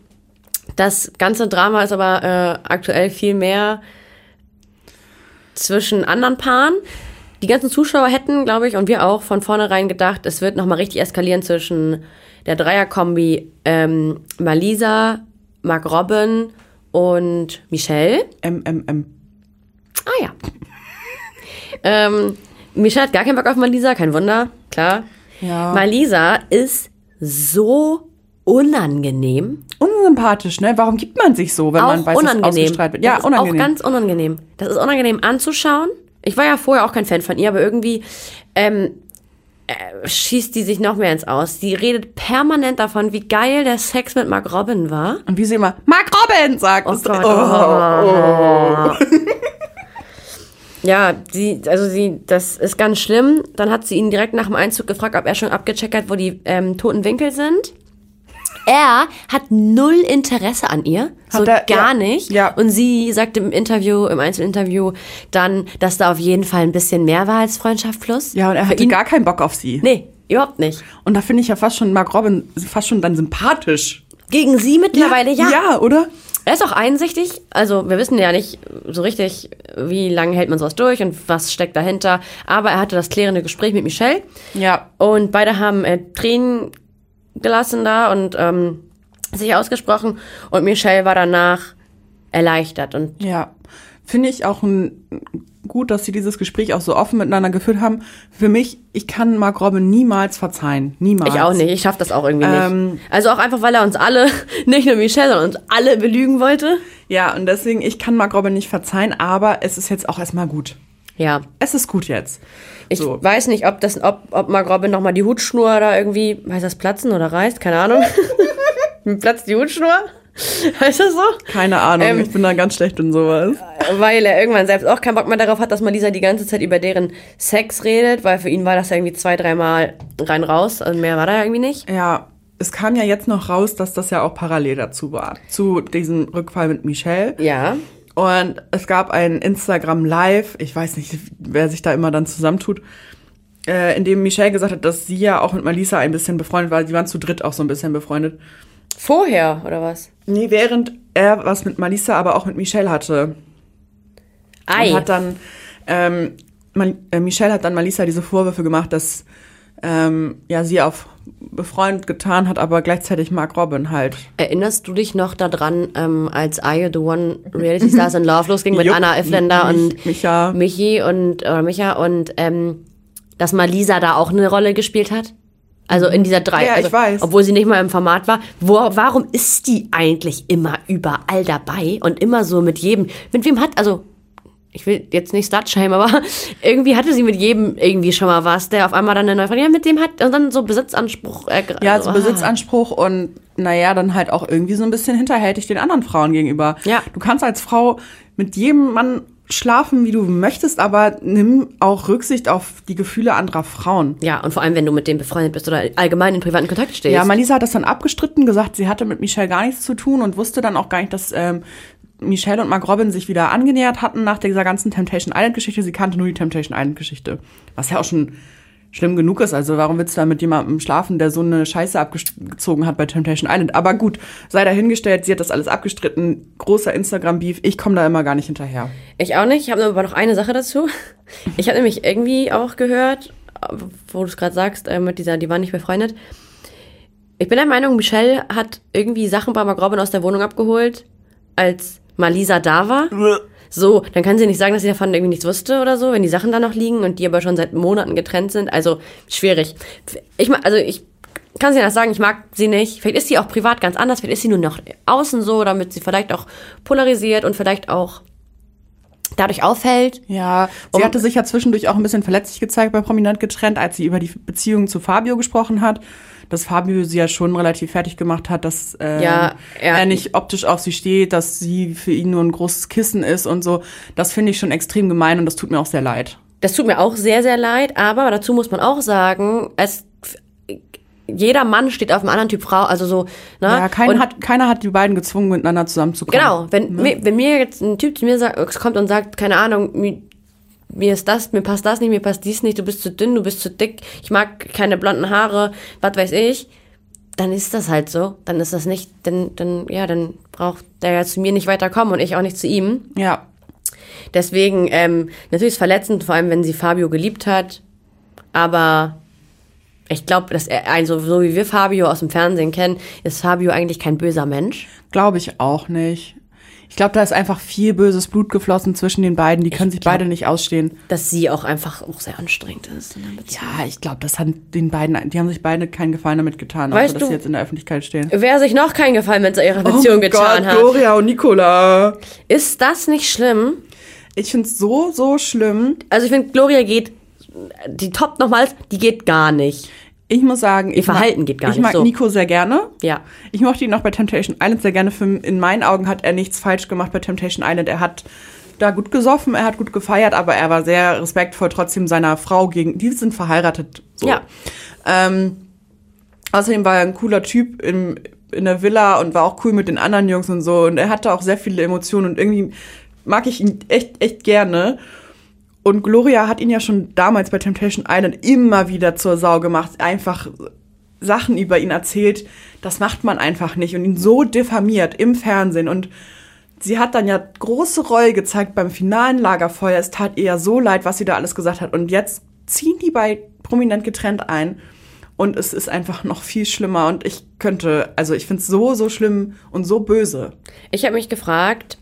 das ganze Drama ist aber äh, aktuell viel mehr zwischen anderen Paaren. Die ganzen Zuschauer hätten, glaube ich, und wir auch von vornherein gedacht, es wird nochmal richtig eskalieren zwischen der Dreierkombi ähm, Malisa, Mark Robin und Michelle. MMM. Ah ja. ähm, Michelle hat gar keinen Bock auf Malisa, kein Wunder, klar. Ja. Malisa ist so unangenehm. Unsympathisch, ne? Warum gibt man sich so, wenn man auch weiß, dass unangenehm. ausgestrahlt wird? Ja, das unangenehm. auch ganz unangenehm. Das ist unangenehm anzuschauen. Ich war ja vorher auch kein Fan von ihr, aber irgendwie ähm, äh, schießt die sich noch mehr ins Aus. Die redet permanent davon, wie geil der Sex mit Mark Robin war. Und wie sie immer Mark Robin sagt. Oh Gott. oh. Ja, sie, also sie, das ist ganz schlimm. Dann hat sie ihn direkt nach dem Einzug gefragt, ob er schon abgecheckt hat, wo die ähm, toten Winkel sind. Er hat null Interesse an ihr, so Hat er- gar ja, nicht. ja. Und sie sagt im Interview, im Einzelinterview, dann, dass da auf jeden Fall ein bisschen mehr war als Freundschaft plus. Ja, und er Für hatte ihn, gar keinen Bock auf sie. Nee, überhaupt nicht. Und da finde ich ja fast schon Mark Robin fast schon dann sympathisch. Gegen sie mittlerweile, ja. Ja, oder? Er ist auch einsichtig. Also wir wissen ja nicht so richtig, wie lange hält man sowas durch und was steckt dahinter. Aber er hatte das klärende Gespräch mit Michelle. Ja. Und beide haben äh, Tränen gelassen da und ähm, sich ausgesprochen. Und Michelle war danach erleichtert. Und Ja. Finde ich auch ein, gut, dass sie dieses Gespräch auch so offen miteinander geführt haben. Für mich, ich kann Mark Robin niemals verzeihen. Niemals. ich auch nicht. Ich schaff das auch irgendwie Ähm. nicht. Also auch einfach, weil er uns alle, nicht nur Michelle, sondern uns alle belügen wollte. Ja, und deswegen, ich kann Mark Robin nicht verzeihen, aber es ist jetzt auch erstmal gut. Ja. Es ist gut jetzt. Ich So. weiß nicht, ob das, ob, ob Mark Robin nochmal die Hutschnur da irgendwie, heißt das platzen oder reißt? Keine Ahnung. Platzt die Hutschnur? Heißt das so? Keine Ahnung, Ähm. ich bin da ganz schlecht in sowas. Weil er irgendwann selbst auch keinen Bock mehr darauf hat, dass Malisa die ganze Zeit über deren Sex redet, weil für ihn war das ja irgendwie zwei, dreimal rein raus. Also mehr war da irgendwie nicht. Ja, es kam ja jetzt noch raus, dass das ja auch parallel dazu war. Zu diesem Rückfall mit Michelle. Ja. Und es gab ein Instagram Live, ich weiß nicht, wer sich da immer dann zusammentut, äh, in dem Michelle gesagt hat, dass sie ja auch mit Malisa ein bisschen befreundet war. Die waren zu dritt auch so ein bisschen befreundet. Vorher, oder was? Nee, während er was mit Malisa, aber auch mit Michelle hatte. Ei. Und hat dann, ähm, Mal äh, Michelle hat dann Malisa diese Vorwürfe gemacht, dass ähm, ja sie auf befreundet getan hat, aber gleichzeitig Mark Robin halt. Erinnerst du dich noch daran, ähm, als Are You the One Reality Stars in Love losging mit Jupp. Anna Effländer Mich- und Micha. Michi und oder Micha und ähm, dass Malisa da auch eine Rolle gespielt hat? Also in dieser drei, Ja, ich also, weiß. obwohl sie nicht mal im Format war. Wo, warum ist die eigentlich immer überall dabei und immer so mit jedem? Mit wem hat, also ich will jetzt nicht Slutshamen, aber irgendwie hatte sie mit jedem irgendwie schon mal was, der auf einmal dann eine neue Freundin, ja, mit dem hat und dann so Besitzanspruch. Äh, Ja, so ah. Besitzanspruch und naja, dann halt auch irgendwie so ein bisschen hinterhältig den anderen Frauen gegenüber. Ja. Du kannst als Frau mit jedem Mann schlafen, wie du möchtest, aber nimm auch Rücksicht auf die Gefühle anderer Frauen. Ja, und vor allem, wenn du mit dem befreundet bist oder allgemein in privaten Kontakt stehst. Ja, Malisa hat das dann abgestritten, gesagt, sie hatte mit Michelle gar nichts zu tun und wusste dann auch gar nicht, dass ähm, Michelle und Mark Robin sich wieder angenähert hatten nach dieser ganzen Temptation Island-Geschichte. Sie kannte nur die Temptation Island-Geschichte. Was ja auch schon schlimm genug ist. Also warum willst du da mit jemandem schlafen, der so eine Scheiße abgezogen hat bei Temptation Island? Aber gut, sei dahingestellt, sie hat das alles abgestritten. Großer Instagram-Beef. Ich komme da immer gar nicht hinterher. Ich auch nicht. Ich habe aber noch eine Sache dazu. Ich habe nämlich irgendwie auch gehört, wo du es gerade sagst, äh, mit dieser, die waren nicht befreundet. Ich bin der Meinung, Michelle hat irgendwie Sachen bei Mark Robin aus der Wohnung abgeholt, als Malisa da war. So, dann kann sie nicht sagen, dass sie davon irgendwie nichts wusste oder so, wenn die Sachen da noch liegen und die aber schon seit Monaten getrennt sind. Also schwierig. Ich mag, also ich kann sie das sagen, ich mag sie nicht. Vielleicht ist sie auch privat ganz anders, vielleicht ist sie nur noch außen so, damit sie vielleicht auch polarisiert und vielleicht auch dadurch auffällt. Ja, sie Um- hatte sich ja zwischendurch auch ein bisschen verletzlich gezeigt bei Prominent getrennt, als sie über die Beziehung zu Fabio gesprochen hat. Dass Fabio sie ja schon relativ fertig gemacht hat, dass äh, Ja, er- er nicht optisch auf sie steht, dass sie für ihn nur ein großes Kissen ist und so. Das finde ich schon extrem gemein und das tut mir auch sehr leid. Das tut mir auch sehr, sehr leid, aber dazu muss man auch sagen, es jeder Mann steht auf einem anderen Typ Frau, also so, ne? Ja, kein Und hat, keiner hat die beiden gezwungen, miteinander zusammenzukommen. Genau, wenn, mir, wenn mir jetzt ein Typ zu mir sagt, kommt und sagt, keine Ahnung, mir ist das, mir passt das nicht, mir passt dies nicht, du bist zu dünn, du bist zu dick, ich mag keine blonden Haare, was weiß ich, dann ist das halt so. Dann ist das nicht, dann, dann, ja, dann braucht der ja zu mir nicht weiterkommen und ich auch nicht zu ihm. Ja. Deswegen, ähm, natürlich ist es verletzend, vor allem wenn sie Fabio geliebt hat. Aber ich glaube, dass er, also so wie wir Fabio aus dem Fernsehen kennen, ist Fabio eigentlich kein böser Mensch. Glaube ich auch nicht. Ich glaube, da ist einfach viel böses Blut geflossen zwischen den beiden. Die können sich glaub- beide nicht ausstehen. Dass sie auch einfach auch sehr anstrengend ist in der Beziehung. Ja, ich glaube, das hat den beiden, die haben sich beide keinen Gefallen damit getan, Weißt außer dass du- sie jetzt in der Öffentlichkeit stehen. Wer sich noch keinen Gefallen mit ihrer Beziehung getan hat. Oh Gloria und Nicola. Ist das nicht schlimm? Ich find's so, so schlimm. Also ich finde, Gloria geht, die toppt nochmals, die geht gar nicht. Ich muss sagen, ich Verhalten mag, geht gar ich nicht mag so. Nico sehr gerne. Ja. Ich mochte ihn auch bei Temptation Island sehr gerne. Für, in meinen Augen hat er nichts falsch gemacht bei Temptation Island. Er hat da gut gesoffen, er hat gut gefeiert, aber er war sehr respektvoll trotzdem seiner Frau gegen. Die sind verheiratet. So. Ja. Ähm, außerdem war er ein cooler Typ im, in der Villa und war auch cool mit den anderen Jungs und so. Und er hatte auch sehr viele Emotionen und irgendwie mag ich ihn echt, echt gerne. Und Gloria hat ihn ja schon damals bei Temptation Island immer wieder zur Sau gemacht. Einfach Sachen über ihn erzählt. Das macht man einfach nicht. Und ihn so diffamiert im Fernsehen. Und sie hat dann ja große Reue gezeigt beim finalen Lagerfeuer. Es tat ihr ja so leid, was sie da alles gesagt hat. Und jetzt ziehen die bei Prominent getrennt ein. Und es ist einfach noch viel schlimmer. Und ich könnte, also ich finde es so, so schlimm und so böse. Ich habe mich gefragt,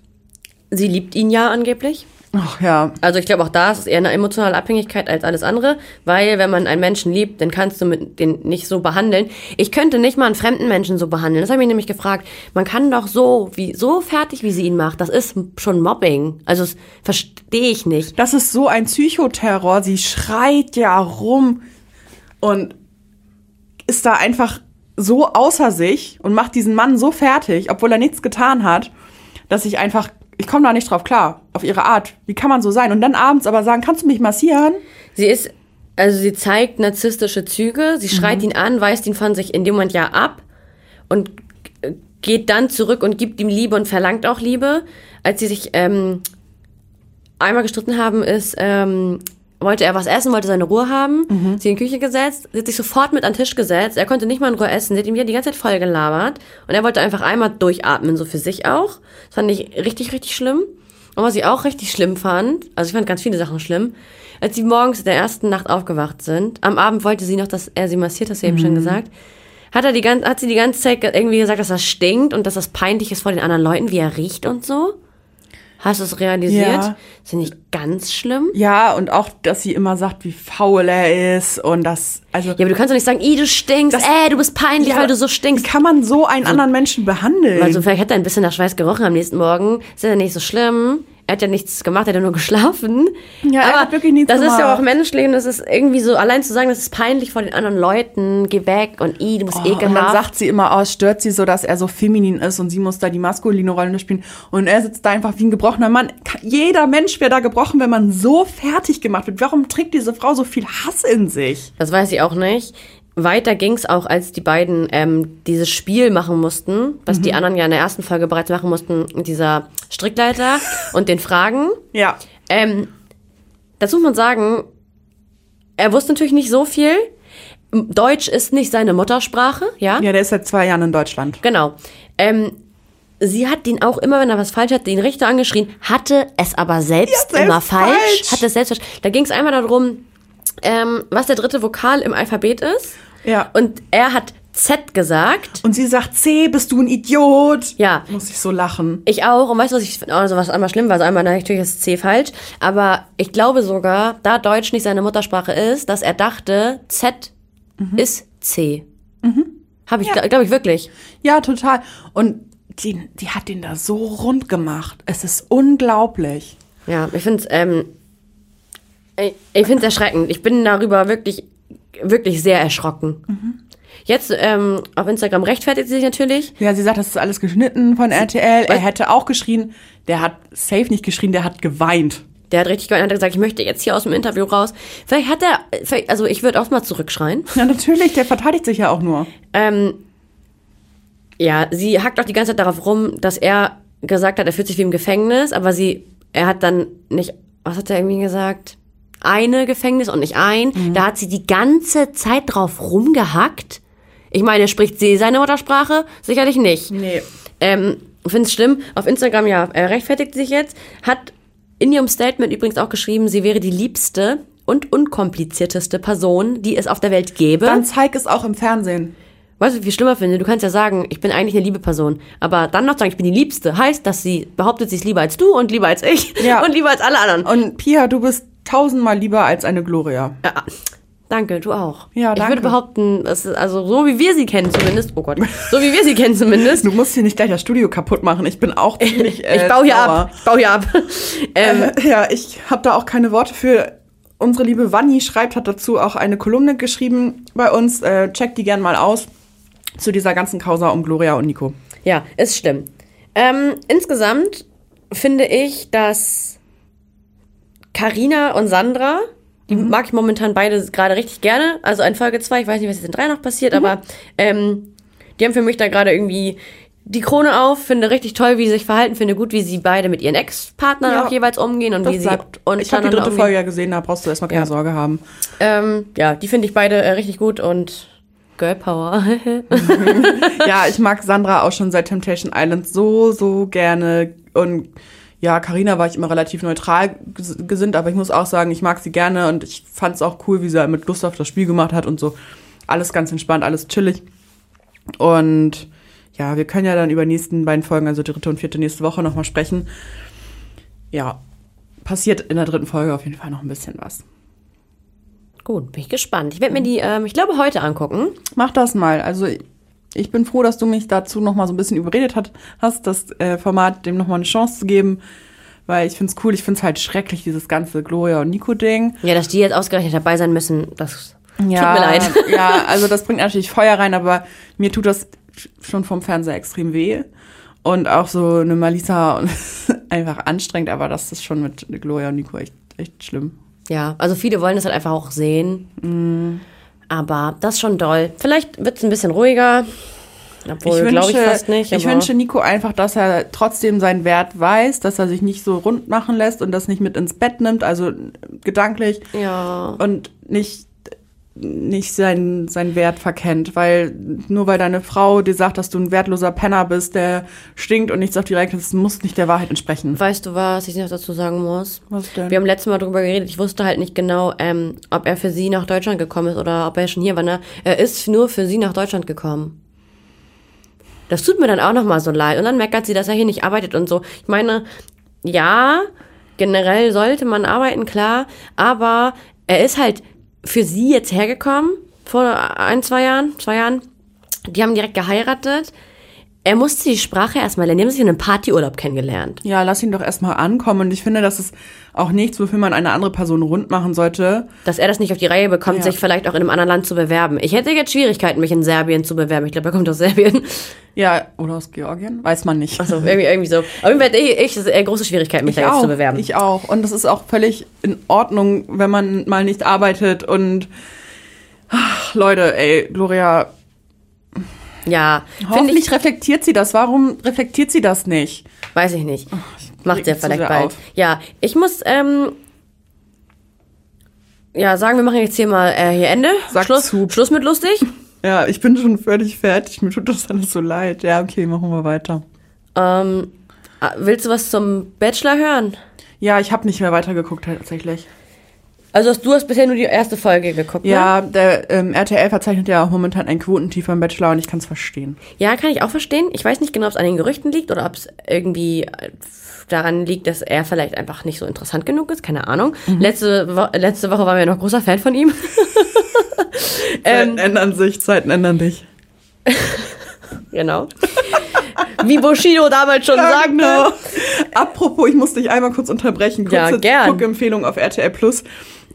sie liebt ihn ja angeblich. Ach ja. Also ich glaube auch da ist es eher eine emotionale Abhängigkeit als alles andere, weil wenn man einen Menschen liebt, dann kannst du mit den nicht so behandeln. Ich könnte nicht mal einen fremden Menschen so behandeln. Das habe ich nämlich gefragt. Man kann doch so wie so fertig, wie sie ihn macht. Das ist schon Mobbing. Also das verstehe ich nicht. Das ist so ein Psychoterror. Sie schreit ja rum und ist da einfach so außer sich und macht diesen Mann so fertig, obwohl er nichts getan hat, dass ich einfach, ich komme da nicht drauf klar, auf ihre Art. Wie kann man so sein? Und dann abends aber sagen, kannst du mich massieren? Sie ist also sie zeigt narzisstische Züge. Sie schreit ihn an, weist ihn von sich in dem Moment ja ab und geht dann zurück und gibt ihm Liebe und verlangt auch Liebe. Als sie sich ähm, einmal gestritten haben, ist, ähm, wollte er was essen, wollte seine Ruhe haben, sie in die Küche gesetzt, sie hat sich sofort mit an den Tisch gesetzt, er konnte nicht mal in Ruhe essen, sie hat ihm wieder die ganze Zeit voll gelabert und er wollte einfach einmal durchatmen, so für sich auch. Das fand ich richtig, richtig schlimm. Und was ich auch richtig schlimm fand, also ich fand ganz viele Sachen schlimm, als sie morgens in der ersten Nacht aufgewacht sind, am Abend wollte sie noch, dass er sie massiert, hast du eben schon gesagt, hat, er die, gan- hat sie die ganze Zeit ge- irgendwie gesagt, dass das stinkt und dass das peinlich ist vor den anderen Leuten, wie er riecht und so? Hast du es realisiert? Ja. Das finde ich ganz schlimm. Ja, und auch, dass sie immer sagt, wie faul er ist und das, also. Ja, aber du kannst doch nicht sagen, ih, du stinkst, Das- äh, du bist peinlich, Ja, weil du so Wie stinkst. kann man so einen anderen Menschen behandeln? Also vielleicht hat er ein bisschen nach Schweiß gerochen am nächsten Morgen. Ist ja nicht so schlimm. Er hat ja nichts gemacht, er hat ja nur geschlafen. Ja, er Aber hat wirklich nichts Das ist ja gemacht. auch menschlich und das ist irgendwie so, allein zu sagen, das ist peinlich vor den anderen Leuten, geh weg und i, du bist Oh, und dann ekelhaft. sagt sie immer, oh, stört sie so, dass er so feminin ist und sie muss da die maskuline Rolle spielen. Und er sitzt da einfach wie ein gebrochener Mann. Jeder Mensch wäre da gebrochen, wenn man so fertig gemacht wird. Warum trägt diese Frau so viel Hass in sich? Das weiß ich auch nicht. Weiter ging's auch, als die beiden ähm, dieses Spiel machen mussten, was Mhm. die anderen ja in der ersten Folge bereits machen mussten, mit dieser Strickleiter und den Fragen. Ja. Ähm, dazu muss man sagen, er wusste natürlich nicht so viel. Deutsch ist nicht seine Muttersprache, ja? Ja, der ist seit zwei Jahren in Deutschland. Genau. Ähm, sie hat ihn auch immer, wenn er was falsch hat, den Richter angeschrien, hatte es aber selbst, selbst immer falsch. falsch. Hatte es selbst falsch. Da ging es einmal darum, ähm, was der dritte Vokal im Alphabet ist. Ja. Und er hat Z gesagt. Und sie sagt, C, bist du ein Idiot? Ja. Muss ich so lachen. Ich auch. Und weißt du, was ich finde? Also was einmal schlimm war? Also einmal natürlich ist C falsch. Aber ich glaube sogar, da Deutsch nicht seine Muttersprache ist, dass er dachte, Z ist C. Habe ich, Ja. glaube glaub ich wirklich. Ja, total. Und die, die hat den da so rund gemacht. Es ist unglaublich. Ja, ich finde es ähm, ich, ich find's erschreckend. Ich bin darüber wirklich, wirklich sehr erschrocken. Jetzt ähm, auf Instagram rechtfertigt sie sich natürlich. Ja, sie sagt, das ist alles geschnitten von RTL. Er hätte auch geschrien. Der hat safe nicht geschrien, der hat geweint. Der hat richtig gemeint, hat gesagt, ich möchte jetzt hier aus dem Interview raus. Vielleicht hat er, vielleicht, also ich würde auch mal zurückschreien. Ja, natürlich, der verteidigt sich ja auch nur. Ähm, ja, sie hackt auch die ganze Zeit darauf rum, dass er gesagt hat, er fühlt sich wie im Gefängnis, aber sie, er hat dann nicht, was hat er irgendwie gesagt? Eine Gefängnis und nicht ein. Mhm. Da hat sie die ganze Zeit drauf rumgehackt. Ich meine, spricht sie seine Muttersprache? Sicherlich nicht. Nee. Ähm, Finde es schlimm. Auf Instagram, ja, er rechtfertigt sich jetzt. Hat in ihrem Statement übrigens auch geschrieben, sie wäre die liebste und unkomplizierteste Person, die es auf der Welt gäbe. Dann zeig es auch im Fernsehen. Weißt du, wie ich schlimmer finde? Du kannst ja sagen, ich bin eigentlich eine liebe Person. Aber dann noch sagen, ich bin die Liebste, heißt, dass sie behauptet, sie ist lieber als du und lieber als ich Ja. und lieber als alle anderen. Und Pia, du bist tausendmal lieber als eine Gloria. Ja, danke, du auch. Ja, Ich danke. würde behaupten, es ist also so wie wir sie kennen zumindest. Oh Gott, so wie wir sie kennen zumindest. Du musst hier nicht gleich das Studio kaputt machen. Ich bin auch ziemlich. Äh, ich baue hier sauer. ab. Ich baue hier ab. ähm, Äh, ja, ich habe da auch keine Worte für. Unsere liebe Vanni schreibt, hat dazu auch eine Kolumne geschrieben bei uns. Äh, checkt die gern mal aus zu dieser ganzen Causa um Gloria und Nico. Ja, ist schlimm. Ähm, insgesamt finde ich, dass Karina und Sandra, die mag ich momentan beide gerade richtig gerne. Also in Folge 2, ich weiß nicht, was jetzt in 3 noch passiert, aber ähm, die haben für mich da gerade irgendwie die Krone auf. Finde richtig toll, wie sie sich verhalten. Finde gut, wie sie beide mit ihren Ex-Partnern Ja, auch jeweils umgehen und wie sie bleibt. Ich habe die dritte umgehen. Folge ja gesehen, da brauchst du erstmal keine Ja. Sorge haben. Ähm, ja, die finde ich beide äh, richtig gut und Girl Power. ja, ich mag Sandra auch schon seit Temptation Island so, so gerne. Und ja, Karina war ich immer relativ neutral ges- gesinnt, aber ich muss auch sagen, ich mag sie gerne und ich fand es auch cool, wie sie halt mit Lust auf das Spiel gemacht hat und so. Alles ganz entspannt, alles chillig. Und ja, wir können ja dann über die nächsten beiden Folgen, also dritte und vierte nächste Woche nochmal sprechen. Ja, passiert in der dritten Folge auf jeden Fall noch ein bisschen was. gut, bin ich gespannt. Ich werde mir die, ähm, ich glaube, heute angucken. Mach das mal. Also ich bin froh, dass du mich dazu noch mal so ein bisschen überredet hat, hast, das äh, Format dem noch mal eine Chance zu geben, weil ich find's cool. Ich find's halt schrecklich, dieses ganze Gloria und Nico-Ding. Ja, dass die jetzt ausgerechnet dabei sein müssen, das Ja, tut mir leid. Ja, also das bringt natürlich Feuer rein, aber mir tut das schon vom Fernseher extrem weh. Und auch so eine Malisa und einfach anstrengend, aber das ist schon mit Gloria und Nico echt, echt schlimm. Ja, also viele wollen das halt einfach auch sehen. Mm. Aber das ist schon doll. Vielleicht wird es ein bisschen ruhiger. Obwohl, glaube ich fast nicht. ich wünsche Nico einfach, dass er trotzdem seinen Wert weiß, dass er sich nicht so rund machen lässt und das nicht mit ins Bett nimmt, also gedanklich Ja. und nicht nicht seinen, seinen Wert verkennt, weil nur weil deine Frau dir sagt, dass du ein wertloser Penner bist, der stinkt und nichts auf die Reihe, das muss nicht der Wahrheit entsprechen. Weißt du, was ich noch dazu sagen muss? Was denn? Wir haben letztes Mal drüber geredet. Ich wusste halt nicht genau, ähm, ob er für sie nach Deutschland gekommen ist oder ob er schon hier war. Ne? Er ist nur für sie nach Deutschland gekommen. Das tut mir dann auch nochmal so leid. Und dann meckert sie, dass er hier nicht arbeitet und so. Ich meine, ja, generell sollte man arbeiten, klar. Aber er ist halt für sie jetzt hergekommen, vor ein, zwei Jahren, zwei Jahren. Die haben direkt geheiratet. Er musste die Sprache erstmal lernen. Die haben sich in einem Partyurlaub kennengelernt. Ja, lass ihn doch erstmal ankommen. Und ich finde, das ist auch nichts, wofür man eine andere Person rund machen sollte. dass er das nicht auf die Reihe bekommt, Ja. sich vielleicht auch in einem anderen Land zu bewerben. Ich hätte jetzt Schwierigkeiten, mich in Serbien zu bewerben. Ich glaube, er kommt aus Serbien. Ja, oder aus Georgien? Weiß man nicht. Also irgendwie, irgendwie so. Auf jeden Fall hätte ich, ich große Schwierigkeiten, mich da jetzt auch, zu bewerben. Ich auch. Und das ist auch völlig in Ordnung, wenn man mal nicht arbeitet und ach, Leute, ey, Gloria, ja, finde hoffentlich ich, reflektiert sie das. Warum reflektiert sie das nicht? weiß ich nicht. Macht reg sie ja vielleicht bald. auf. Ja, ich muss, ähm, ja, sagen, wir machen jetzt hier mal äh, hier Ende. Sag Schluss, zu. Schluss mit lustig. Ja, ich bin schon völlig fertig. Mir tut das alles so leid. Ja, okay, machen wir weiter. Ähm, ah, willst du was zum Bachelor hören? Ja, ich habe nicht mehr weitergeguckt tatsächlich. Also hast- du hast bisher nur die erste Folge geguckt, ne? Ja, der ähm, RTL verzeichnet ja auch momentan einen Quotentief beim Bachelor und ich kann es verstehen. Ja, kann ich auch verstehen. Ich weiß nicht genau, ob es an den Gerüchten liegt oder ob es irgendwie äh, daran liegt, dass er vielleicht einfach nicht so interessant genug ist. Keine Ahnung. Letzte, Wo letzte Woche waren wir noch großer Fan von ihm. Zeiten ändern sich, Zeiten ändern dich. genau. Wie Bushido damals schon Ja, sagte. genau. Apropos, ich muss dich einmal kurz unterbrechen. Ja, Kurze gern. Guckempfehlung auf RTL Plus.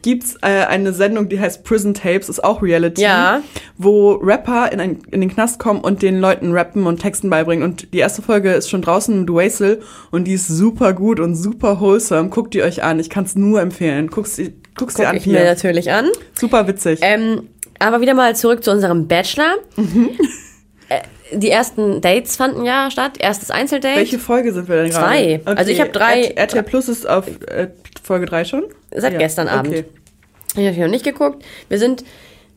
Gibt's äh, eine Sendung, die heißt Prison Tapes, ist auch Reality, Ja. wo Rapper in, ein, in den Knast kommen und den Leuten rappen und Texten beibringen. Und die erste Folge ist schon draußen mit Waisel und die ist super gut und super wholesome. Guckt die euch an, ich kann es nur empfehlen. Guck's, sie- guck's dir Guck an ich mir hier. natürlich an. Super witzig. Ähm, aber wieder mal zurück zu unserem Bachelor. Äh, die ersten Dates fanden ja statt. Erstes Einzeldate. Welche Folge sind wir denn gerade? Zwei. Also ich hab drei- RTL Plus ist auf äh, Folge 3 schon? Seit gestern Abend. Okay. Ich habe noch nicht geguckt. Wir sind,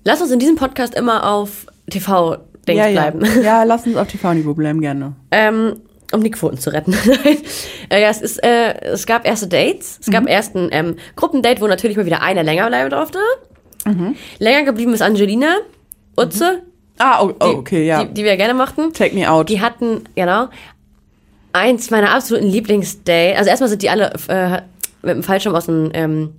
lass uns in diesem Podcast immer auf TV-Dings Ja, ja. bleiben. ja, lass uns auf TV-Niveau bleiben, gerne. Ähm, um die Quoten zu retten. Äh, ja, es, ist, äh, es gab erste Dates. Es Mhm. gab erst ein ähm, Gruppendate, wo natürlich mal wieder einer länger bleiben durfte. Mhm. Länger geblieben ist Angelina, Utze, Ah, oh, oh okay, ja. die, die wir gerne mochten. Take me out. Die hatten, genau, eins meiner absoluten Lieblingsdates. Also erstmal sind die alle äh, mit dem Fallschirm aus dem ähm,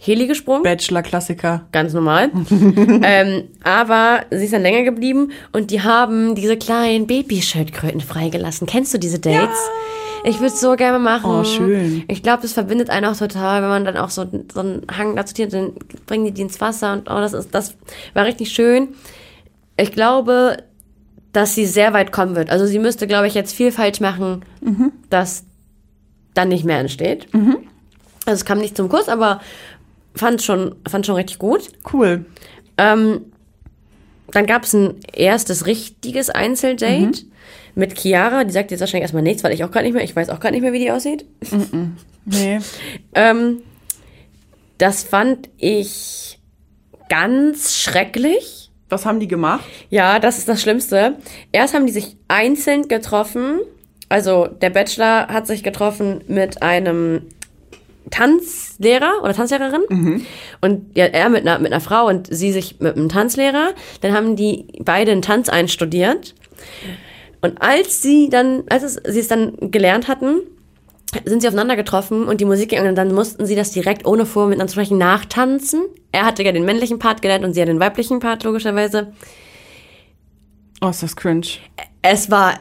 Heli gesprungen. Bachelor-Klassiker. Ganz normal. ähm, aber sie ist dann länger geblieben und die haben diese kleinen Babyschildkröten freigelassen. Kennst du diese Dates? Ich würde es so gerne machen. Oh, schön. Ich glaube, das verbindet einen auch total, wenn man dann auch so, so einen Hang dazu hat, dann bringen die die ins Wasser und oh, das ist, das war richtig schön. Ich glaube, dass sie sehr weit kommen wird. Also sie müsste, glaube ich, jetzt viel falsch machen, dass dann nicht mehr entsteht. Also es kam nicht zum Kurs, aber fand schon, fand schon richtig gut. Cool. Ähm, dann gab es ein erstes richtiges Einzeldate mit Chiara. Die sagt jetzt wahrscheinlich erstmal nichts, weil ich auch gerade nicht mehr, ich weiß auch gerade nicht mehr, wie die aussieht. Nee. Ähm, das fand ich ganz schrecklich. Was haben die gemacht? Ja, das ist das Schlimmste. Erst haben die sich einzeln getroffen. Also der Bachelor hat sich getroffen mit einem Tanzlehrer oder Tanzlehrerin. Und ja, er mit einer, mit einer Frau und sie sich mit einem Tanzlehrer. Dann haben die beide einen Tanz einstudiert. Und als sie dann, als es, sie es dann gelernt hatten, sind sie aufeinander getroffen und die Musik ging und dann mussten sie das direkt ohne vor miteinander zu sprechen nachtanzen. Er hatte ja den männlichen Part gelernt und sie hat den weiblichen Part logischerweise. Oh, ist das cringe. Es war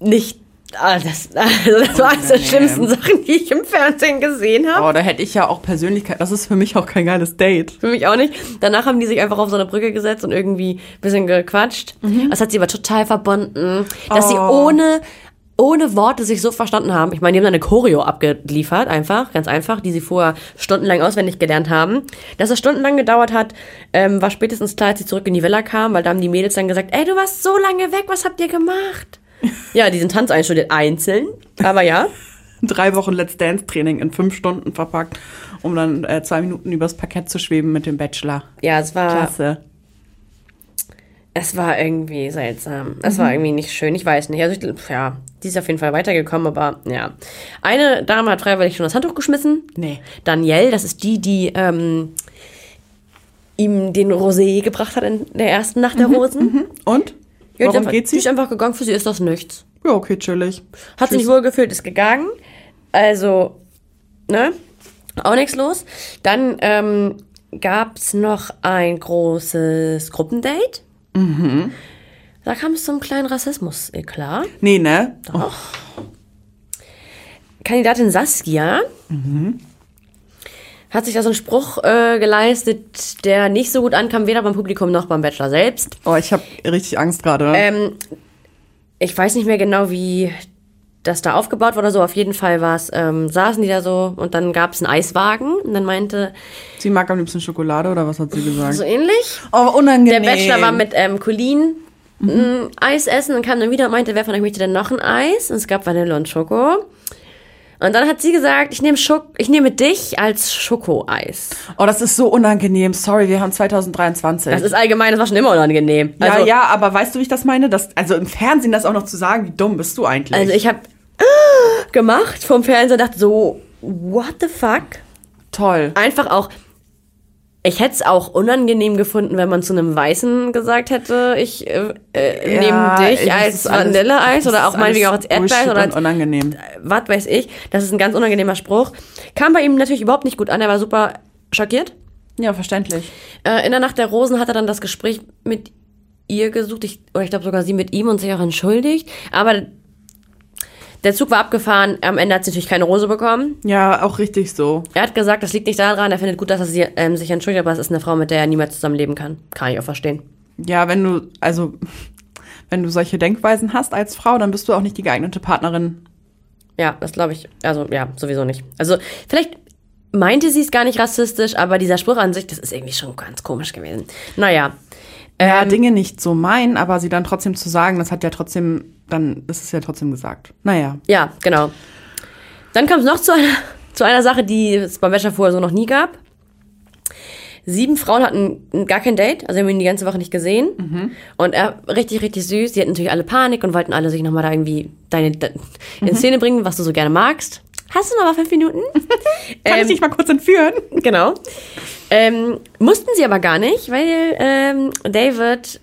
nicht. ah, Das, also das war eines der schlimmsten Sachen, die ich im Fernsehen gesehen habe. Oh, da hätte ich ja auch Persönlichkeit. Das ist für mich auch kein geiles Date. Für mich auch nicht. Danach haben die sich einfach auf so eine Brücke gesetzt und irgendwie ein bisschen gequatscht. Das hat sie aber total verbunden, dass sie Oh. ohne, ohne Worte sich so verstanden haben. Ich meine, die haben dann eine Choreo abgeliefert, einfach, ganz einfach, die sie vorher stundenlang auswendig gelernt haben. Dass es stundenlang gedauert hat, ähm, war spätestens klar, als sie zurück in die Villa kam, weil da haben die Mädels dann gesagt, ey, du warst so lange weg, was habt ihr gemacht? ja, diesen Tanz einstudiert einzeln, aber ja. Drei Wochen Let's Dance Training in fünf Stunden verpackt, um dann äh, zwei Minuten übers Parkett zu schweben mit dem Bachelor. Ja, es war, Klasse. Es war irgendwie seltsam. Es war irgendwie nicht schön. Ich weiß nicht. Also, ich, ja, die ist auf jeden Fall weitergekommen, aber ja. Eine Dame hat freiwillig schon das Handtuch geschmissen. Nee. Danielle, das ist die, die ähm, ihm den Rosé gebracht hat in der ersten Nacht der Rosen. Und? Ja, Warum einfach- geht Die sie? ist einfach gegangen, für sie ist das nichts. Ja, okay, chillig. Hat sich nicht wohlgefühlt, ist gegangen. Also, ne? Auch nichts los. Dann ähm, gab es noch ein großes Gruppendate. Mhm. Da kam es zum kleinen Rassismus, eh klar. Nee, ne? Doch. Kandidatin Saskia hat sich da so einen Spruch äh, geleistet, der nicht so gut ankam, weder beim Publikum noch beim Bachelor selbst. Oh, ich habe richtig Angst gerade. Ähm, ich weiß nicht mehr genau, wie das da aufgebaut wurde. So auf jeden Fall war es, ähm, saßen die da so und dann gab es einen Eiswagen und dann meinte sie mag am liebsten Schokolade oder was hat sie gesagt? so ähnlich. oh, Der unangenehm. Bachelor war mit ähm, Colleen ein Eis essen und kam dann wieder und meinte, wer von euch möchte denn noch ein Eis? Und es gab Vanille und Schoko. Und dann hat sie gesagt, ich nehme Schok ich nehme dich als Schokoeis. Oh, das ist so unangenehm. Sorry, wir haben 2023. Das ist allgemein, das war schon immer unangenehm. ja, Also, ja, aber weißt du, wie ich das meine? Das, also im Fernsehen das auch noch zu sagen, wie dumm bist du eigentlich? Also ich habe gemacht vom Fernseher, dachte so, what the fuck? Toll. Einfach auch, ich hätte es auch unangenehm gefunden, wenn man zu einem Weißen gesagt hätte, ich äh, äh, Ja, nehme dich als Vanilleeis oder auch meinetwegen auch als Erdbeereis oder als unangenehm. was weiß ich. Das ist ein ganz unangenehmer Spruch. Kam bei ihm natürlich überhaupt nicht gut an, er war super schockiert. Ja, verständlich. Äh, in der Nacht der Rosen hat er dann das Gespräch mit ihr gesucht, ich, oder ich glaube sogar sie mit ihm und sich auch entschuldigt. Aber der Zug war abgefahren, am Ende hat sie natürlich keine Rose bekommen. Ja, auch richtig so. Er hat gesagt, das liegt nicht daran, er findet gut, dass er sie, ähm, sich entschuldigt, aber es ist eine Frau, mit der er niemals zusammenleben kann. Kann ich auch verstehen. Ja, wenn du, also, wenn du solche Denkweisen hast als Frau, dann bist du auch nicht die geeignete Partnerin. Ja, das glaube ich. Also, ja, sowieso nicht. Also, vielleicht meinte sie es gar nicht rassistisch, aber dieser Spruch an sich, das ist irgendwie schon ganz komisch gewesen. Naja. Ja, Ähm, Dinge nicht so meinen, aber sie dann trotzdem zu sagen, das hat ja trotzdem, dann ist es ja trotzdem gesagt. Naja. Ja, genau. Dann kam es noch zu einer, zu einer Sache, die es beim Bachelor vorher so noch nie gab. sieben Frauen hatten gar kein Date, also haben ihn die ganze Woche nicht gesehen. Und er, richtig, richtig süß. Die hatten natürlich alle Panik und wollten alle sich nochmal da irgendwie deine, de, in Szene bringen, was du so gerne magst. Hast du noch mal fünf Minuten? Kann ich dich mal kurz entführen? Genau. Ähm, mussten sie aber gar nicht, weil ähm, David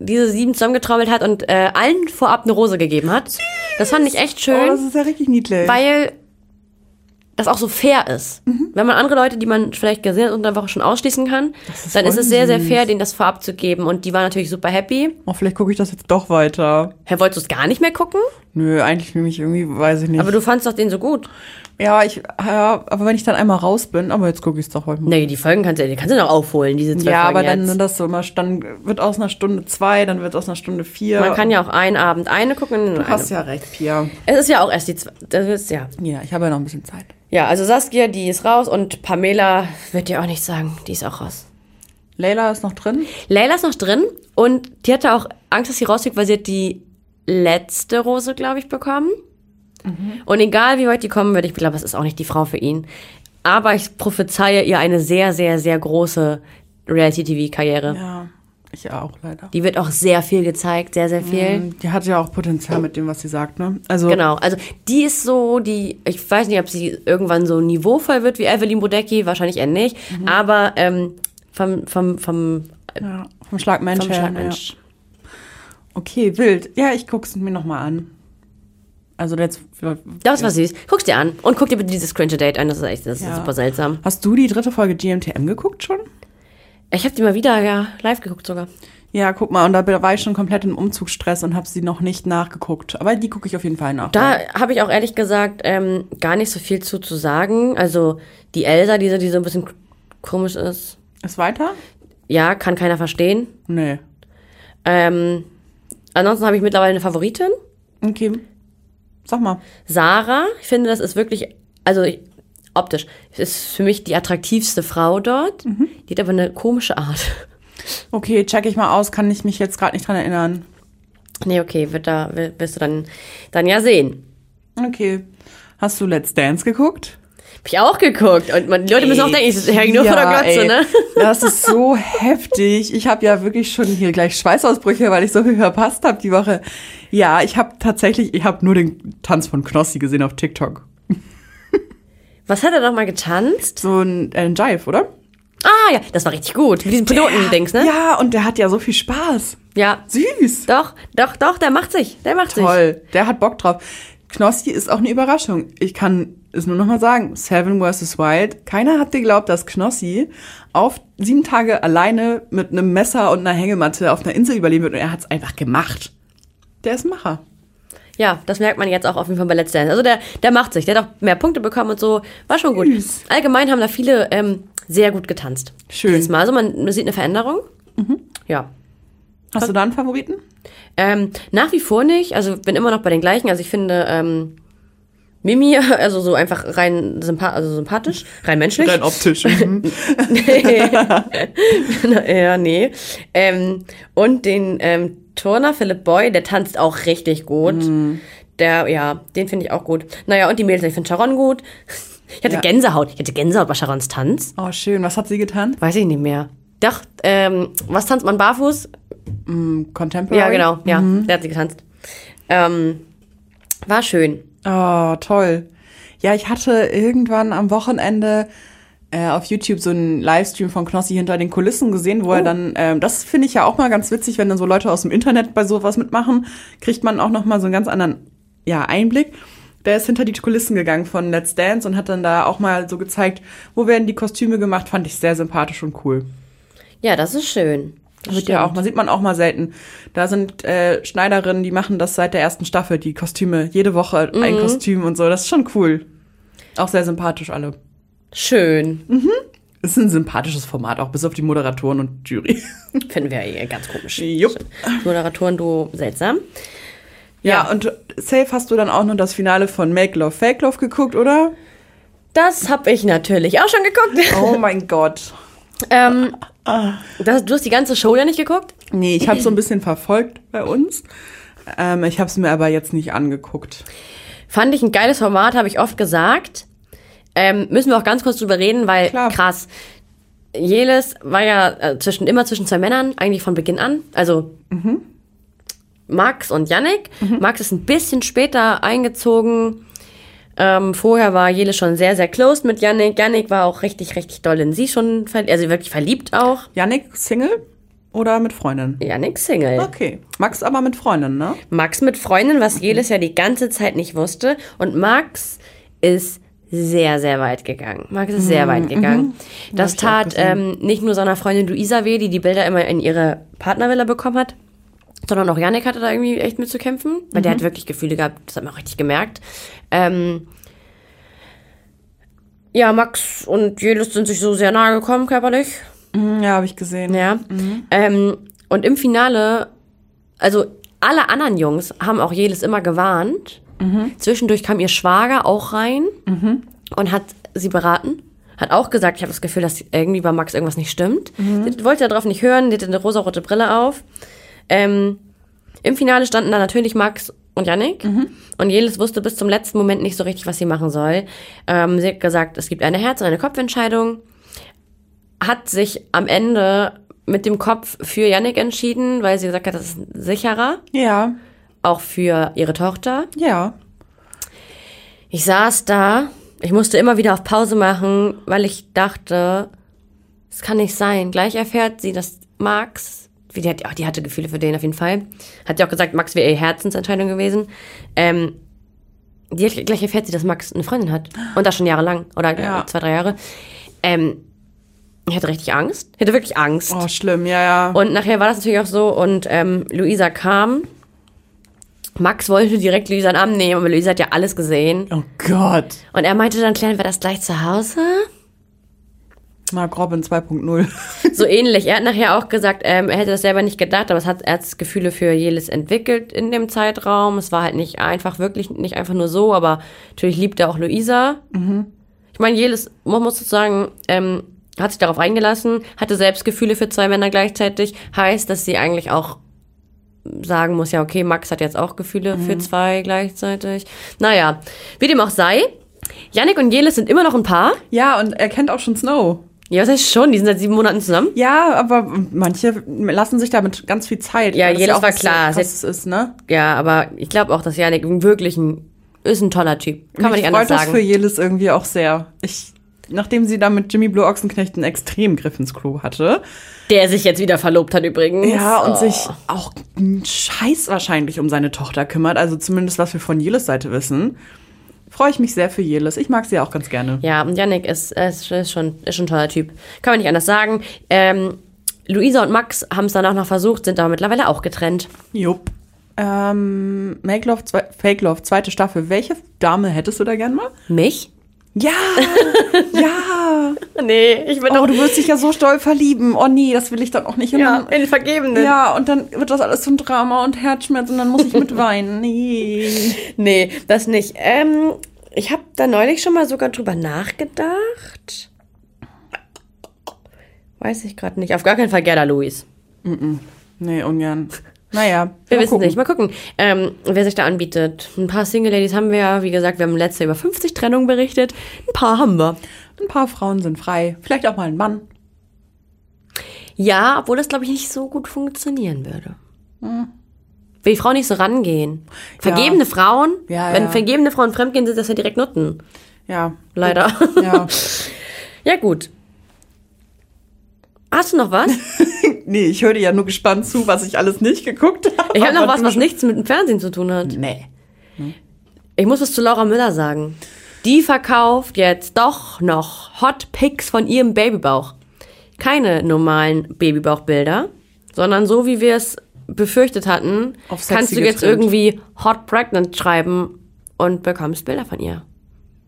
diese sieben zusammengetrommelt hat und äh, allen vorab eine Rose gegeben hat. Das fand ich echt Oh, schön, das ist ja richtig niedlich. weil das auch so fair ist. Mhm. Wenn man andere Leute, die man vielleicht gesehen hat und einfach schon ausschließen kann, ist dann ist es sehr, sehr süß. fair, denen das vorab zu geben. Und die waren natürlich super happy. oh, vielleicht gucke ich das jetzt doch weiter. Herr, wolltest du es gar nicht mehr gucken? Nö, eigentlich nämlich irgendwie, weiß ich nicht. Aber du fandst doch den so gut. Ja, ich, ja, aber wenn ich dann einmal raus bin, aber jetzt gucke ich es doch heute mal. Nee, die Folgen kannst du, die kannst du noch aufholen, diese zwei Ja, Folgen aber dann jetzt. das so immer, dann wird aus einer Stunde zwei, dann wird aus einer Stunde vier. Man kann ja auch einen Abend eine gucken. Du hast ja recht, Pia. Es ist ja auch erst die zwei. Das ist, ja. Ja, ich habe ja noch ein bisschen Zeit. ja, also Saskia, die ist raus und Pamela wird dir auch nicht sagen, die ist auch raus. Leila ist noch drin. Leila ist noch drin und die hatte auch Angst, dass sie rausfliegt, weil sie hat die letzte Rose, glaube ich, bekommen. Und egal wie weit die kommen wird, ich glaube, es ist auch nicht die Frau für ihn. Aber ich prophezeie ihr eine sehr, sehr, sehr große Reality-TV-Karriere. Ja, ich auch leider. Die wird auch sehr viel gezeigt, sehr, sehr viel. Die hat ja auch Potenzial mit dem, was sie sagt, ne? Also, Genau, also die ist so, die, ich weiß nicht, ob sie irgendwann so niveauvoll wird wie Evelyn Bodecki, wahrscheinlich eher nicht, aber ähm, vom, vom, vom, ja, vom Schlag Mensch vom her. Schlagmensch. Ja. Okay, wild. Ja, ich guck's mir nochmal an. Also jetzt. Das war süß. Guck's dir an und guck dir bitte dieses Cringe Date an, das ist echt das ist Ja. super seltsam. Hast du die dritte Folge GMTM geguckt schon? Ich habe die mal wieder ja live geguckt sogar. Ja, guck mal, und da war ich schon komplett im Umzugsstress und habe sie noch nicht nachgeguckt. Aber die gucke ich auf jeden Fall nach. Da habe ich auch ehrlich gesagt ähm, gar nicht so viel zu, zu sagen. Also die Elsa, die so, die so ein bisschen komisch ist, Ist weiter? ja, kann keiner verstehen. Nee. Ähm, ansonsten habe ich mittlerweile eine Favoritin. Okay. Sag mal. Sarah, ich finde, das ist wirklich, also ich, optisch, ist für mich die attraktivste Frau dort. Die hat aber eine komische Art. Okay, check ich mal aus, kann ich mich jetzt gerade nicht dran erinnern. Nee, okay, wird da, wi- wirst du dann, dann ja sehen. Okay. Hast du Let's Dance geguckt? Hab ich auch geguckt. Und man, die Leute müssen auch denken, ich hänge nur vor der Glotze, ey. ne? Das ist so heftig. Ich habe ja wirklich schon hier gleich Schweißausbrüche, weil ich so viel verpasst habe die Woche. Ja, ich habe tatsächlich, ich habe nur den Tanz von Knossi gesehen auf TikTok. Was hat er doch mal getanzt? So ein, äh, ein Jive, oder? Ah, ja, das war richtig gut. Mit diesem Piloten-Dings, ne? Ja, und der hat ja so viel Spaß. Ja. Süß. Doch, doch, doch, der macht sich. Der macht sich. Toll. Der hat Bock drauf. Knossi ist auch eine Überraschung. Ich kann es nur noch mal sagen. Seven vs. Wild. Keiner hat geglaubt, dass Knossi auf sieben Tage alleine mit einem Messer und einer Hängematte auf einer Insel überleben wird. Und er hat es einfach gemacht. Der ist ein Macher. Ja, das merkt man jetzt auch auf jeden Fall bei Let's Dance. Also der, der macht sich. Der hat auch mehr Punkte bekommen und so. War schon gut. Süß. Allgemein haben da viele ähm, sehr gut getanzt. Schön. Mal. Also man, man sieht eine Veränderung. Ja. Hast du da einen Favoriten? Ähm, nach wie vor nicht. Also bin immer noch bei den gleichen. Also ich finde ähm, Mimi, also so einfach rein sympa also sympathisch, rein menschlich. optisch. ja, nee. Ähm, und den ähm, Turner Philipp Boy, der tanzt auch richtig gut. Mhm. Der, ja, den finde ich auch gut. Naja, und die Mädels, ich finde Sharon gut. Ich hatte Ja. Gänsehaut. Ich hatte Gänsehaut bei Sharons Tanz. oh, schön. Was hat sie getan? Weiß ich nicht mehr. Doch, ähm, was tanzt man barfuß? Contemporary? Ja, genau. Ja, Mhm. der hat sie getanzt. Ähm, war schön. Oh, toll. Ja, ich hatte irgendwann am Wochenende äh, auf YouTube so einen Livestream von Knossi hinter den Kulissen gesehen, wo er dann, ähm, das finde ich ja auch mal ganz witzig, wenn dann so Leute aus dem Internet bei sowas mitmachen, kriegt man auch noch mal so einen ganz anderen ja, Einblick. Der ist hinter die Kulissen gegangen von Let's Dance und hat dann da auch mal so gezeigt, wo werden die Kostüme gemacht, fand ich sehr sympathisch und cool. Ja, das ist schön. Das Wird ja auch, man sieht man auch mal selten. Da sind äh, Schneiderinnen, die machen das seit der ersten Staffel, die Kostüme, jede Woche ein Kostüm und so. Das ist schon cool. Auch sehr sympathisch alle. Schön. Es ist ein sympathisches Format, auch bis auf die Moderatoren und Jury. Finden wir eh ganz komisch. Jupp. Moderatoren, du seltsam. Ja, und safe hast du dann auch noch das Finale von Make Love Fake Love geguckt, oder? Das habe ich natürlich auch schon geguckt. Oh mein Gott. ähm, das, du hast die ganze Show ja nicht geguckt? Nee, ich habe so ein bisschen verfolgt bei uns. Ähm, ich habe es mir aber jetzt nicht angeguckt. Fand ich ein geiles Format, habe ich oft gesagt. Ähm, müssen wir auch ganz kurz drüber reden, weil Klar. krass. Jelis war ja äh, zwischen, immer zwischen zwei Männern, eigentlich von Beginn an. Also Max und Yannick. Max ist ein bisschen später eingezogen. Ähm, vorher war Jelis schon sehr, sehr close mit Yannick. Yannick war auch richtig, richtig doll in sie schon, also wirklich verliebt auch. Yannick Single oder mit Freundin? Yannick Single. Okay. Max aber mit Freundin, ne? Max mit Freundin, was Jelis ja die ganze Zeit nicht wusste. Und Max ist sehr, sehr weit gegangen. Max ist sehr weit gegangen. Das Hab ich auch tat ähm, nicht nur seiner Freundin Luisa weh, die die Bilder immer in ihre Partnervilla bekommen hat, sondern auch Yannick hatte da irgendwie echt mit zu kämpfen, weil der hat wirklich Gefühle gehabt, das hat man auch richtig gemerkt. Ähm, ja, Max und Jelis sind sich so sehr nahe gekommen, körperlich. Mhm, Ja, habe ich gesehen. Ja. Ähm, und im Finale, also alle anderen Jungs haben auch Jelis immer gewarnt. Zwischendurch kam ihr Schwager auch rein und hat sie beraten. Hat auch gesagt, ich habe das Gefühl, dass irgendwie bei Max irgendwas nicht stimmt. Sie wollte darauf nicht hören, die hatte eine rosarote Brille auf. Ähm, Im Finale standen da natürlich Max und Yannick. Und Jelis wusste bis zum letzten Moment nicht so richtig, was sie machen soll. Ähm, sie hat gesagt, es gibt eine Herz- und eine Kopfentscheidung hat sich am Ende mit dem Kopf für Yannick entschieden, weil sie gesagt hat, das ist sicherer, Ja, auch für ihre Tochter. ja. Ich saß da, ich musste immer wieder auf Pause machen, weil ich dachte, es kann nicht sein. Gleich erfährt sie, dass Max, die, hat, oh, die hatte Gefühle für den auf jeden Fall, hat ja auch gesagt, Max wäre ihre Herzensentscheidung gewesen. Ähm, die hat, gleich erfährt sie, dass Max eine Freundin hat. Und das schon jahrelang. Oder Ja. zwei, drei Jahre. Ähm, ich hatte richtig Angst. Ich hatte wirklich Angst. Oh, schlimm, ja, ja. Und nachher war das natürlich auch so und ähm, Luisa kam. Max wollte direkt Luisa in den Arm nehmen, aber Luisa hat ja alles gesehen. oh Gott. Und er meinte dann, klären wir das gleich zu Hause? Mark Robin 2.0. So ähnlich. Er hat nachher auch gesagt, ähm, er hätte das selber nicht gedacht, aber es hat er hat Gefühle für Jelis entwickelt in dem Zeitraum. Es war halt nicht einfach, wirklich nicht einfach nur so, aber natürlich liebt er auch Luisa. Ich meine, Jelis, man muss sagen, ähm, hat sich darauf eingelassen, hatte selbst Gefühle für zwei Männer gleichzeitig. Heißt, dass sie eigentlich auch sagen muss, ja, okay, Max hat jetzt auch Gefühle für zwei gleichzeitig. Naja, wie dem auch sei. Yannick und Jelis sind immer noch ein Paar. ja, und er kennt auch schon Snow. Ja, was heißt schon? Die sind seit sieben Monaten zusammen. Ja, aber manche lassen sich damit ganz viel Zeit. Ja, das jedes auch war was klar. Krasses ist, ne? Ja, aber ich glaube auch, dass Janik wirklich ein, ist ein toller Typ. Kann man Mich nicht anders freut das sagen. für Jelis irgendwie auch sehr. Ich, nachdem sie da mit Jimmy Blue Ochsenknecht einen extremen Griff ins Klo hatte. Der sich jetzt wieder verlobt hat übrigens. Ja, und Oh. sich auch Scheiß wahrscheinlich um seine Tochter kümmert. Also zumindest, was wir von Jelis Seite wissen. Freue ich mich sehr für Jelis. Ich mag sie ja auch ganz gerne. Ja, und Janik ist, ist, ist, schon, ist schon ein toller Typ. Kann man nicht anders sagen. Ähm, Luisa und Max haben es danach noch versucht, sind aber mittlerweile auch getrennt. Jupp. Ähm, Make Love, zwei, Fake Love, zweite Staffel. Welche Dame hättest du da gern mal? Mich? Ja, ja. Nee, ich bin Oh, du wirst dich ja so doll verlieben. Oh nee, das will ich dann auch nicht. Und ja, dann, in Vergebenen. ja, und dann wird das alles so ein Drama und Herzschmerz und dann muss ich mit weinen. Nee. Nee, das nicht. Ähm, ich habe da neulich schon mal sogar drüber nachgedacht. Weiß ich gerade nicht. Auf gar keinen Fall Gerda Luis. Nee, ungern. Naja, Wir wissen gucken. nicht. Mal gucken, ähm, wer sich da anbietet. Ein paar Single-Ladies haben wir ja. Wie gesagt, wir haben letztes Jahr über 50 Trennungen berichtet. Ein paar haben wir. Ein paar Frauen sind frei. Vielleicht auch mal ein Mann. Ja, obwohl das, glaube ich, nicht so gut funktionieren würde. Will die Frauen nicht so rangehen. Vergebene Frauen, Ja, wenn ja. vergebene Frauen fremdgehen, sind das ja direkt Nutten. Ja. Leider. Ja. Ja, gut. Hast du noch was? Nee, ich höre dir ja nur gespannt zu, was ich alles nicht geguckt habe. Ich habe noch was, was nichts mit dem Fernsehen zu tun hat. Nee. Ich muss was zu Laura Müller sagen. Die verkauft jetzt doch noch Hot Pics von ihrem Babybauch. Keine normalen Babybauchbilder, sondern so wie wir es befürchtet hatten, kannst du jetzt getrimmt. irgendwie Hot Pregnant schreiben und bekommst Bilder von ihr.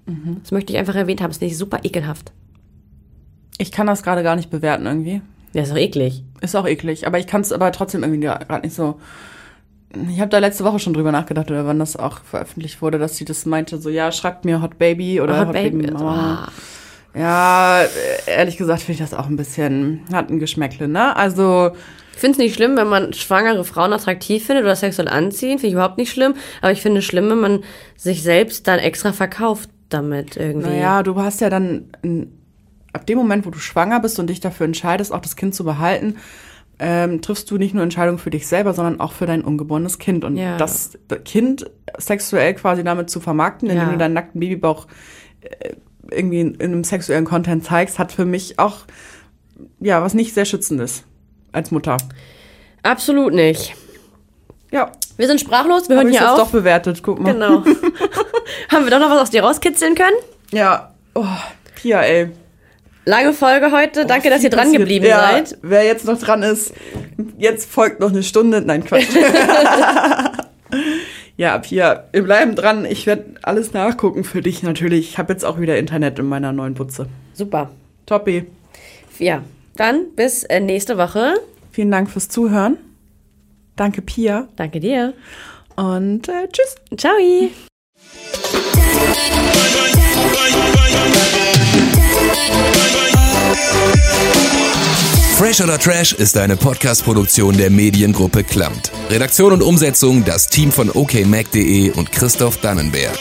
Mhm. Das möchte ich einfach erwähnt haben. Das finde ich super ekelhaft. Ich kann das gerade gar nicht bewerten irgendwie. Ja, ist doch eklig. Ist auch eklig, aber ich kann es aber trotzdem irgendwie gerade nicht so. Ich habe da letzte Woche schon drüber nachgedacht, oder wann das auch veröffentlicht wurde, dass sie das meinte, so ja, schreibt mir Hot Baby oder Hot Baby. Mama. Ah. Ja, ehrlich gesagt finde ich das auch ein bisschen, hat ein Geschmäckle, ne? Also, Ich finde es nicht schlimm, wenn man schwangere Frauen attraktiv findet oder sexuell anziehen. Finde ich überhaupt nicht schlimm. Aber ich finde es schlimm, wenn man sich selbst dann extra verkauft damit irgendwie. naja, du hast ja dann ab dem Moment, wo du schwanger bist und dich dafür entscheidest, auch das Kind zu behalten, ähm, triffst du nicht nur Entscheidungen für dich selber, sondern auch für dein ungeborenes Kind. Und Ja. das Kind sexuell quasi damit zu vermarkten, indem Ja. du deinen nackten Babybauch äh, irgendwie in, in einem sexuellen Content zeigst, hat für mich auch ja was nicht sehr schützendes als Mutter. Absolut nicht. Ja, Wir sind sprachlos, wir habe hören hier jetzt auf. doch bewertet. Guck mal. Genau. Haben wir doch noch was aus dir rauskitzeln können? Ja, oh, Pia, ey. Lange Folge heute. Danke, dass ihr dran geblieben ja, seid. Wer jetzt noch dran ist, jetzt folgt noch eine Stunde. Nein, Quatsch. ja, Pia, wir bleiben dran. Ich werde alles nachgucken für dich natürlich. Ich habe jetzt auch wieder Internet in meiner neuen Butze. Super. Toppi. Ja, dann bis äh, nächste Woche. Vielen Dank fürs Zuhören. Danke, Pia. Danke dir. Und äh, tschüss. Ciao. Fresh oder Trash ist eine Podcast-Produktion der Mediengruppe Klamt. Redaktion und Umsetzung das Team von okmac.de und Christoph Dannenberg.